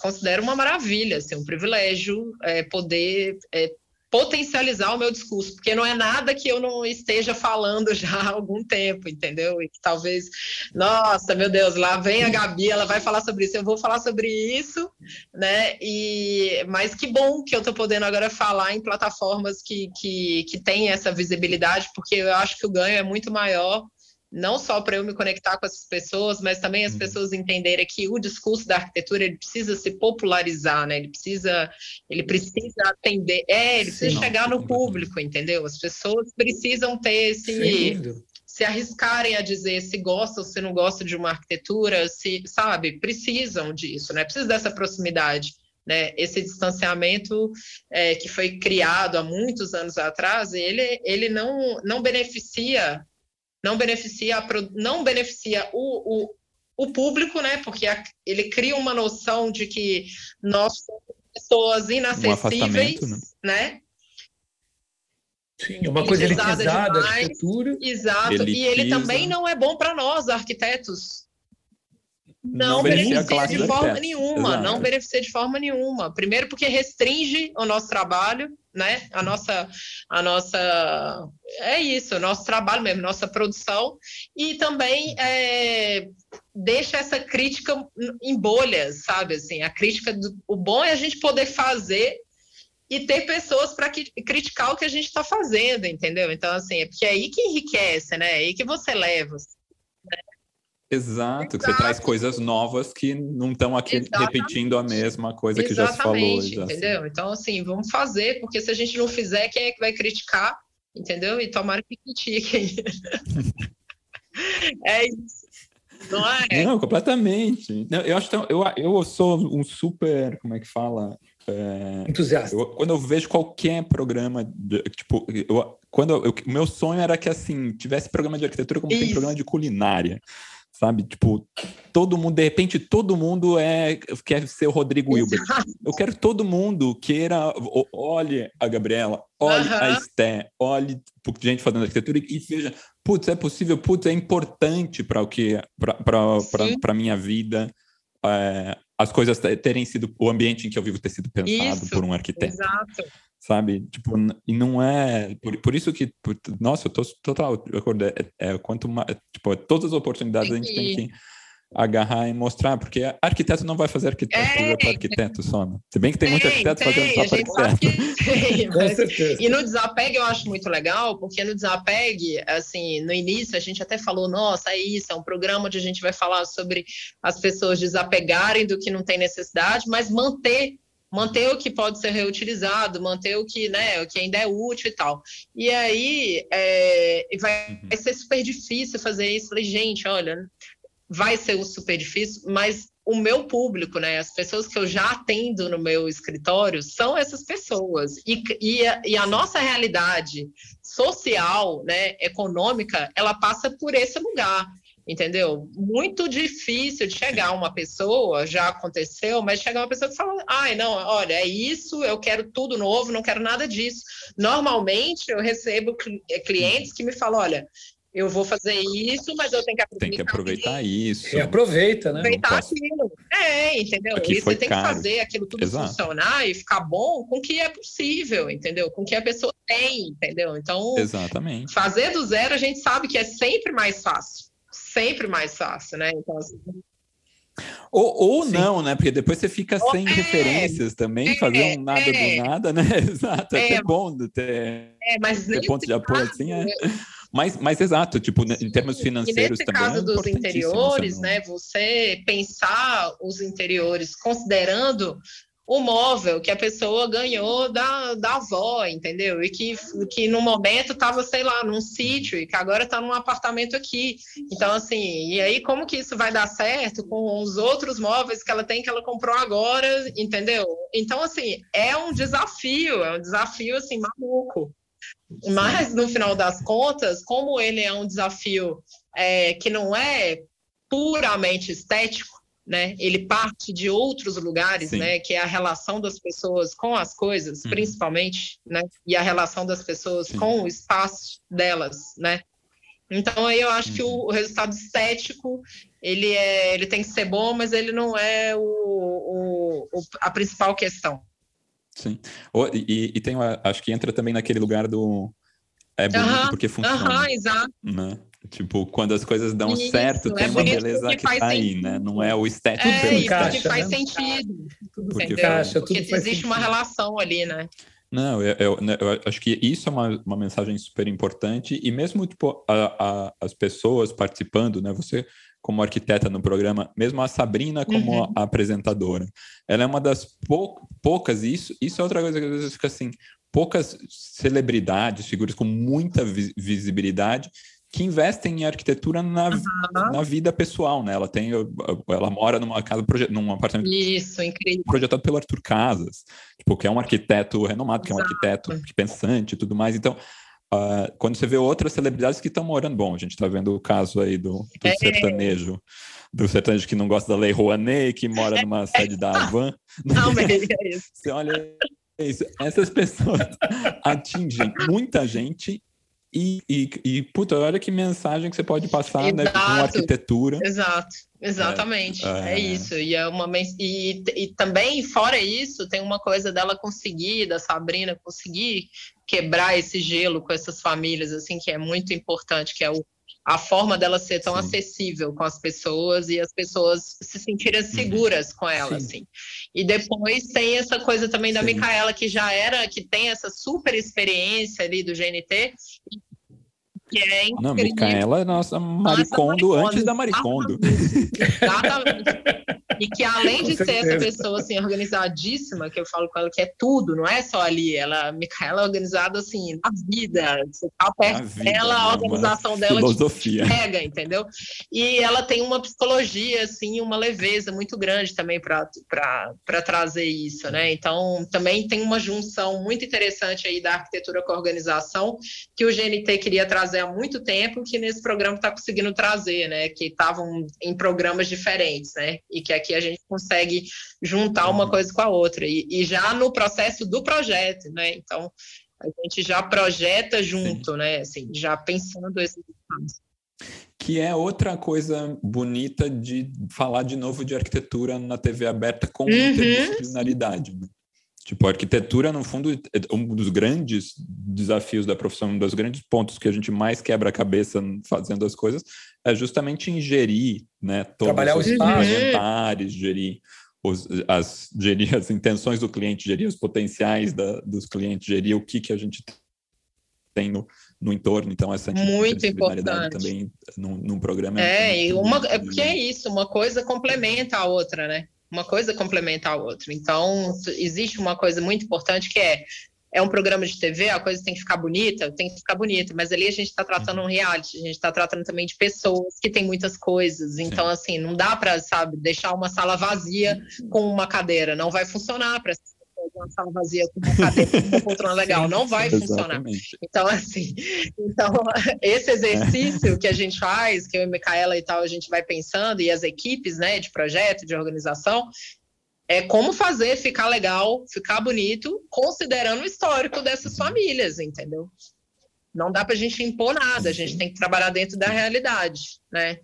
considero uma maravilha, assim, um privilégio é, poder é, potencializar o meu discurso, porque não é nada que eu não esteja falando já há algum tempo, entendeu? E que talvez, nossa, meu Deus, lá vem a Gabi, ela vai falar sobre isso, eu vou falar sobre isso, né? E mas que bom que eu estou podendo agora falar em plataformas que, que, que têm essa visibilidade, porque eu acho que o ganho é muito maior não só para eu me conectar com essas pessoas, mas também as uhum. pessoas entenderem que o discurso da arquitetura ele precisa se popularizar, né? Ele precisa, ele precisa atender, é, ele precisa Sim, chegar no público, entendeu? As pessoas precisam ter esse se arriscarem a dizer se gostam ou se não gostam de uma arquitetura, se, sabe, precisam disso, né? Precisa dessa proximidade. Né, esse distanciamento é, que foi criado há muitos anos atrás, ele, ele não, não beneficia não beneficia, não beneficia o, o, o público, né? Porque a, ele cria uma noção de que nós somos pessoas inacessíveis, um né? Sim, uma coisa elitizada, arquitetura. Exato, Elitiza. e ele também não é bom para nós, arquitetos. Não, não beneficia, beneficia de forma nenhuma, Exato. não beneficia de forma nenhuma. Primeiro porque restringe o nosso trabalho, né? A nossa, a nossa, é isso, o nosso trabalho mesmo, nossa produção e também é, deixa essa crítica em bolhas, sabe? Assim, a crítica do, o bom é a gente poder fazer e ter pessoas para criticar o que a gente está fazendo, entendeu? Então, assim, é porque é aí que enriquece, né? É aí que você leva. Exato, que você traz coisas novas que não estão aqui Exatamente. repetindo a mesma coisa que já se falou. Entendeu? Então, assim, vamos fazer, porque se a gente não fizer, quem é que vai criticar? Entendeu? E tomara que critiquem. é isso. Não é? Não, completamente. Não, eu acho que eu, eu sou um super, como é que fala? É, Entusiasta. Eu, quando eu vejo qualquer programa, de, tipo, eu, quando eu, o meu sonho era que assim tivesse programa de arquitetura como Isso. tem programa de culinária sabe? Tipo, todo mundo, de repente, todo mundo é quer ser o Rodrigo Hilbert. Eu quero todo mundo queira, olhe a Gabriela, olhe uh -huh. a Esté, olhe gente fazendo arquitetura e veja, putz, é possível, putz, é importante para o que, para minha vida. É, as coisas terem sido, o ambiente em que eu vivo ter sido pensado Isso, por um arquiteto. Exato sabe? Tipo, e não é. Por, por isso que, por, nossa, eu tô total de acordo. É, é, quanto mais. Tipo, todas as oportunidades a gente tem que agarrar e mostrar, porque arquiteto não vai fazer arquitetura é, para arquiteto só, né? Se bem que tem, tem muito arquiteto tem, fazendo só para arquiteto. Tem, mas, e no desapegue eu acho muito legal, porque no desapegue, assim, no início a gente até falou, nossa, é isso, é um programa onde a gente vai falar sobre as pessoas desapegarem do que não tem necessidade, mas manter manter o que pode ser reutilizado, manter o que, né, o que ainda é útil e tal. E aí é, vai, uhum. vai, ser super difícil fazer isso. Falei, gente, olha, vai ser super difícil, mas o meu público, né, as pessoas que eu já atendo no meu escritório são essas pessoas. E, e, a, e a nossa realidade social, né, econômica, ela passa por esse lugar entendeu? Muito difícil de chegar uma pessoa, já aconteceu, mas chegar uma pessoa que fala, ai, não, olha, é isso, eu quero tudo novo, não quero nada disso. Normalmente eu recebo clientes que me falam, olha, eu vou fazer isso, mas eu tenho que aproveitar, tem que aproveitar isso. E aproveita, né? Aproveitar aquilo. É, entendeu? Aqui e você tem caro. que fazer aquilo tudo Exato. funcionar e ficar bom com o que é possível, entendeu? Com o que a pessoa tem, entendeu? Então, Exatamente. fazer do zero a gente sabe que é sempre mais fácil. Sempre mais fácil, né? Então, assim, ou, ou não, né? Porque depois você fica sem é, referências também, é, fazer um nada é, do nada, né? Exato, é, é bom ter, é, mas ter ponto de apoio assim, é. Mas, mas exato, tipo, em termos financeiros e nesse também. caso dos interiores, né? Você pensar os interiores considerando o móvel que a pessoa ganhou da, da avó, entendeu? E que, que no momento estava, sei lá, num sítio e que agora está num apartamento aqui. Então, assim, e aí como que isso vai dar certo com os outros móveis que ela tem que ela comprou agora, entendeu? Então, assim, é um desafio, é um desafio, assim, maluco. Mas, no final das contas, como ele é um desafio é, que não é puramente estético, né? Ele parte de outros lugares, Sim. né? Que é a relação das pessoas com as coisas, uhum. principalmente, né? E a relação das pessoas Sim. com o espaço delas, né? Então aí eu acho uhum. que o, o, resultado estético ele é, ele tem que ser bom, mas ele não é o, o, o a principal questão. Sim. E, e tem, acho que entra também naquele lugar do é bonito uhum, porque funciona. Uhum, exato. Né? Tipo, quando as coisas dão Isso, certo, tem é uma beleza que, que tá aí, né? Não é o estético é, pelo isso que faz né? sentido. Porque, entendeu? Caixa, porque existe sentido. uma relação ali, né? Não, eu, eu, né, eu, acho que isso é uma, uma mensagem super importante e mesmo tipo a, a, as pessoas participando, né? Você como arquiteta no programa, mesmo a Sabrina como uhum. a, apresentadora, ela é uma das pou, poucas e isso isso é outra coisa que às vezes fica assim, poucas celebridades, figuras com muita vi visibilidade que investem em arquitetura na, uhum. na vida pessoal, né? Ela tem, ela mora numa casa, num apartamento Isso, incrível. projetado pelo Arthur Casas, tipo, que é um arquiteto renomado, que é um arquiteto pensante e tudo mais. Então, uh, quando você vê outras celebridades que estão morando, bom, a gente está vendo o caso aí do, do é. sertanejo, do sertanejo que não gosta da Lei Rouanet, que mora numa sede da Avan. Não, mas é isso. Você olha isso, essas pessoas atingem muita gente e, e, e, puta, olha que mensagem que você pode passar né, com arquitetura. Exato, exatamente. É, é... é, isso. E, é uma, e, e também, fora isso, tem uma coisa dela conseguir, da Sabrina conseguir quebrar esse gelo com essas famílias, assim, que é muito importante, que é o a forma dela ser tão Sim. acessível com as pessoas e as pessoas se sentirem uhum. seguras com ela, Sim. assim. E depois tem essa coisa também da Sim. Micaela, que já era, que tem essa super experiência ali do GNT, que é incrível. Não, Micaela é nossa maricondo, nossa, antes da maricondo. Exatamente. E que além de ser essa pessoa assim, organizadíssima, que eu falo com ela que é tudo, não é só ali, ela, Micaela é organizada assim, na vida, você tá perto vida, dela, a organização dela filosofia. pega, entendeu? E ela tem uma psicologia, assim, uma leveza muito grande também para trazer isso, né? Então, também tem uma junção muito interessante aí da arquitetura com a organização, que o GNT queria trazer há muito tempo, que nesse programa está conseguindo trazer, né? Que estavam em programas diferentes, né? E que aqui a gente consegue juntar uma uhum. coisa com a outra. E, e já no processo do projeto, né? Então, a gente já projeta junto, Sim. né? Assim, já pensando esses que é outra coisa bonita de falar de novo de arquitetura na TV aberta com uhum. interdisciplinaridade. Né? Tipo, a arquitetura, no fundo, é um dos grandes desafios da profissão, um dos grandes pontos que a gente mais quebra a cabeça fazendo as coisas, é justamente ingerir, né? Todos Trabalhar os parlamentares, gerir os, as, gerir as intenções do cliente, gerir os potenciais da, dos clientes, gerir o que, que a gente tem no, no entorno. Então, essa muito importante também num, num programa. É, é, e uma, é porque é isso, uma coisa complementa a outra, né? Uma coisa complementa a outra. Então, existe uma coisa muito importante que é é um programa de TV, a coisa tem que ficar bonita, tem que ficar bonita, mas ali a gente está tratando uhum. um reality, a gente está tratando também de pessoas que têm muitas coisas, então Sim. assim, não dá para, sabe, deixar uma sala vazia com uma cadeira, não vai funcionar para uma sala vazia com uma cadeira, com uma poltrona legal, não vai funcionar. Então, assim, então, esse exercício que a gente faz, que eu e Micaela e tal, a gente vai pensando, e as equipes, né, de projeto, de organização, é como fazer ficar legal, ficar bonito, considerando o histórico dessas famílias, entendeu? Não dá para a gente impor nada, a gente tem que trabalhar dentro da realidade, né?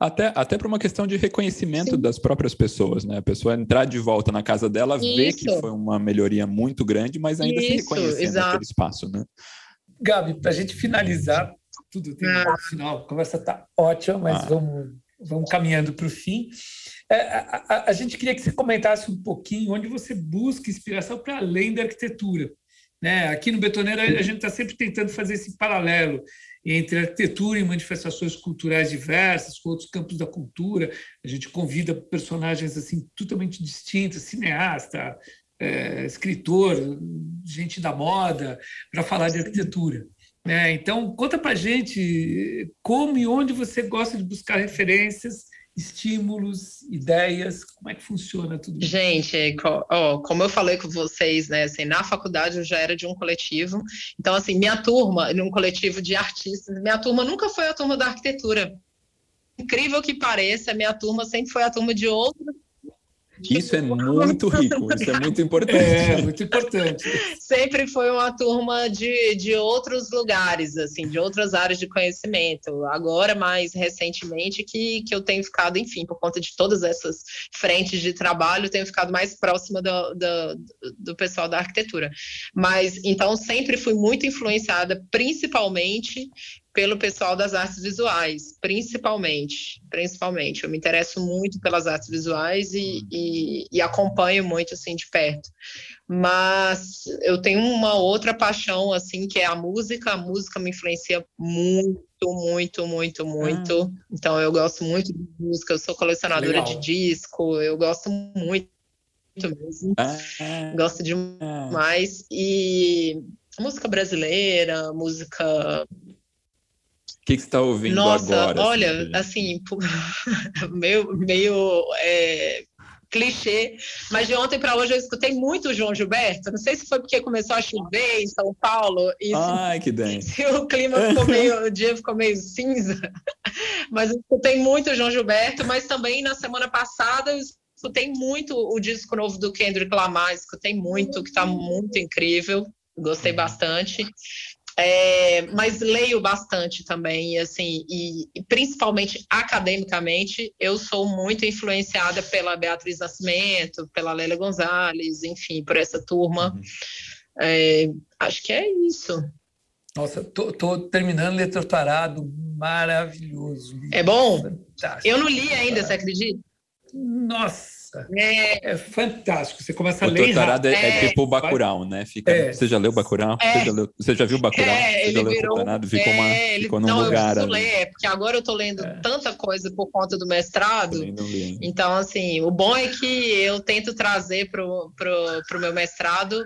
Até, até para uma questão de reconhecimento Sim. das próprias pessoas, né? A pessoa entrar de volta na casa dela, Isso. ver que foi uma melhoria muito grande, mas ainda Isso, se reconhecendo aquele espaço, né? Gabi, para a gente finalizar, tudo tem ah. um final, a conversa está ótima, mas ah. vamos, vamos caminhando para o fim. É, a, a, a, gente queria que você comentasse um pouquinho onde você busca inspiração para além da arquitetura. Né? Aqui no Betoneira, a gente está sempre tentando fazer esse paralelo entre arquitetura e manifestações culturais diversas, com outros campos da cultura. A gente convida personagens assim totalmente distintos, cineasta, é, escritor, gente da moda, para falar de arquitetura. É, então, conta para gente como e onde você gosta de buscar referências, estímulos, ideias, como é que funciona tudo isso? Gente, como eu falei com vocês, né, assim, na faculdade eu já era de um coletivo, então, assim, minha turma, num coletivo de artistas, minha turma nunca foi a turma da arquitetura. Incrível que pareça, minha turma sempre foi a turma de outros isso é muito rico, isso é muito importante. É, muito importante. Sempre foi uma turma de, de outros lugares, assim, de outras áreas de conhecimento. Agora, mais recentemente, que, que eu tenho ficado, enfim, por conta de todas essas frentes de trabalho, tenho ficado mais próxima do, do, do pessoal da arquitetura. Mas, então, sempre fui muito influenciada, principalmente pelo pessoal das artes visuais, principalmente, principalmente. Eu me interesso muito pelas artes visuais e, e, e, acompanho muito assim de perto. Mas eu tenho uma outra paixão assim que é a música. A música me influencia muito, muito, muito, muito. Ah. Então eu gosto muito de música. Eu sou colecionadora Legal. de disco. Eu gosto muito mesmo. Ah. Gosto demais e música brasileira, música que, que você está ouvindo Nossa, agora? Assim, olha, assim, meio, meio é, clichê, mas de ontem para hoje eu escutei muito o João Gilberto. Não sei se foi porque começou a chover em São Paulo e Ai, se, que bem. se o clima ficou meio, o dia ficou meio cinza. Mas eu escutei muito o João Gilberto, mas também na semana passada eu escutei muito o disco novo do Kendrick Lamar, escutei muito, que está muito incrível. Gostei bastante. É, mas leio bastante também, assim, e, e, principalmente academicamente, eu sou muito influenciada pela Beatriz Nascimento, pela Lélia Gonzalez, enfim, por essa turma. Uhum. É, acho que é isso. Nossa, tô, tô terminando doutorado, maravilhoso. É bom? Fantástico. Eu não li ainda, você acredita? Nossa! É, é fantástico. Você começa a ler. O doutorado é, é, tipo o Bacurau, né? Fica, é. Você já leu Bacurau? Você, já leu, você já viu Bacurau? É, você já leu virou, doutorado? Ficou, uma, ele, ficou num não, lugar. Eu ler, porque agora eu estou lendo tanta coisa por conta do mestrado. Então, assim, o bom é que eu tento trazer para o pro, pro meu mestrado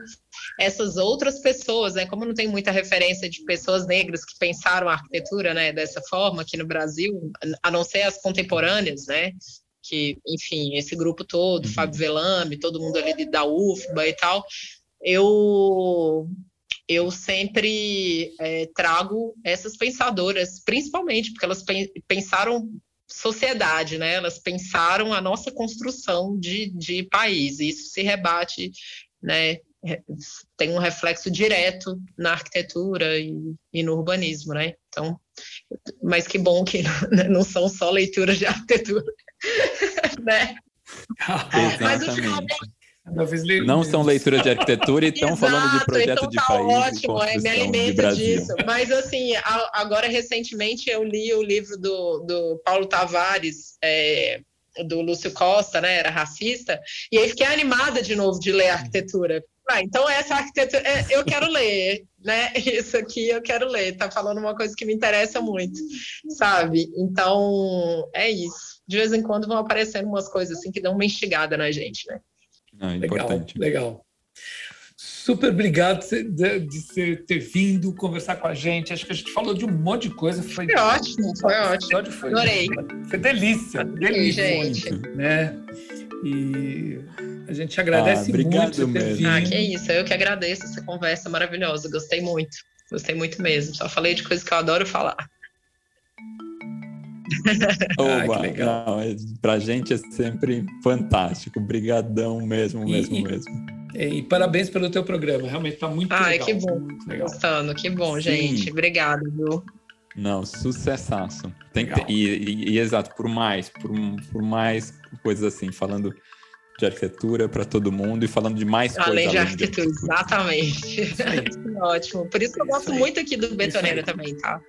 essas outras pessoas, né? Como não tem muita referência de pessoas negras que pensaram a arquitetura, né, dessa forma aqui no Brasil, a não ser as contemporâneas, né? Que, enfim, esse grupo todo, uhum. Fábio Velame, todo mundo ali da UFBA e tal, eu eu sempre é, trago essas pensadoras, principalmente porque elas pensaram sociedade, né? Elas pensaram a nossa construção de, de país. E isso se rebate, né? Tem um reflexo direto na arquitetura e, e no urbanismo, né? Então, mas que bom que não são só leituras de arquitetura, né? Mas o final, Não são leituras de arquitetura e estão falando de projeto então de tá país ótimo, é, me alimenta disso. Mas assim, agora recentemente eu li o livro do, do Paulo Tavares, é, do Lúcio Costa, né? Era racista, e aí fiquei animada de novo de ler arquitetura. Ah, então essa arquitetura é, eu quero ler, né? Isso aqui eu quero ler. Tá falando uma coisa que me interessa muito, sabe? Então é isso. De vez em quando vão aparecendo umas coisas assim que dão uma instigada na gente, né? Ah, importante. Legal, legal. Super obrigado de, de ter vindo conversar com a gente. Acho que a gente falou de um monte de coisa. Foi, foi ótimo, foi ótimo. Foi, Adorei. Foi delícia, Adorei, delícia. Gente. Né? E a gente agradece ah, muito por ter vindo. Ah, que isso. Eu que agradeço essa conversa maravilhosa. Gostei muito. Gostei muito mesmo. Só falei de coisas que eu adoro falar. Oba, ah, legal. Não, é, pra gente é sempre fantástico. Obrigadão mesmo, mesmo, e, mesmo. E, e, parabéns pelo teu programa. Realmente tá muito Ai, legal. que bom. Gostando, que bom, Sim. gente. Obrigado, viu? Não, sucessaço. Tem que ter, e, e, e, exato, por mais, por, por mais coisas assim, falando de arquitetura para todo mundo e falando de mais além coisas. De além de arquitetura, exatamente. Ótimo. Por isso que eu gosto muito aqui do Betoneira também, tá?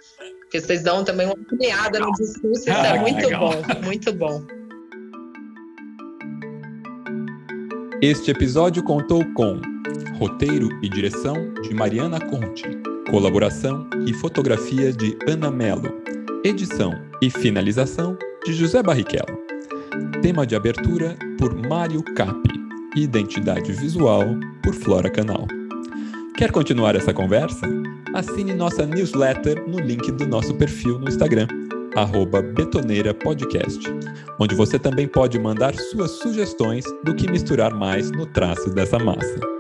Porque vocês dão também uma ampliada no discurso, isso ah, é muito legal. bom, muito bom. Este episódio contou com roteiro e direção de Mariana Conte, colaboração e fotografia de Ana Mello, edição e finalização de José Barrichello. Tema de abertura por Mário Capi. Identidade visual por Flora Canal. Quer continuar essa conversa? Assine nossa newsletter no link do nosso perfil no Instagram, arroba Betoneira Podcast, onde você também pode mandar suas sugestões do que misturar mais no traço dessa massa.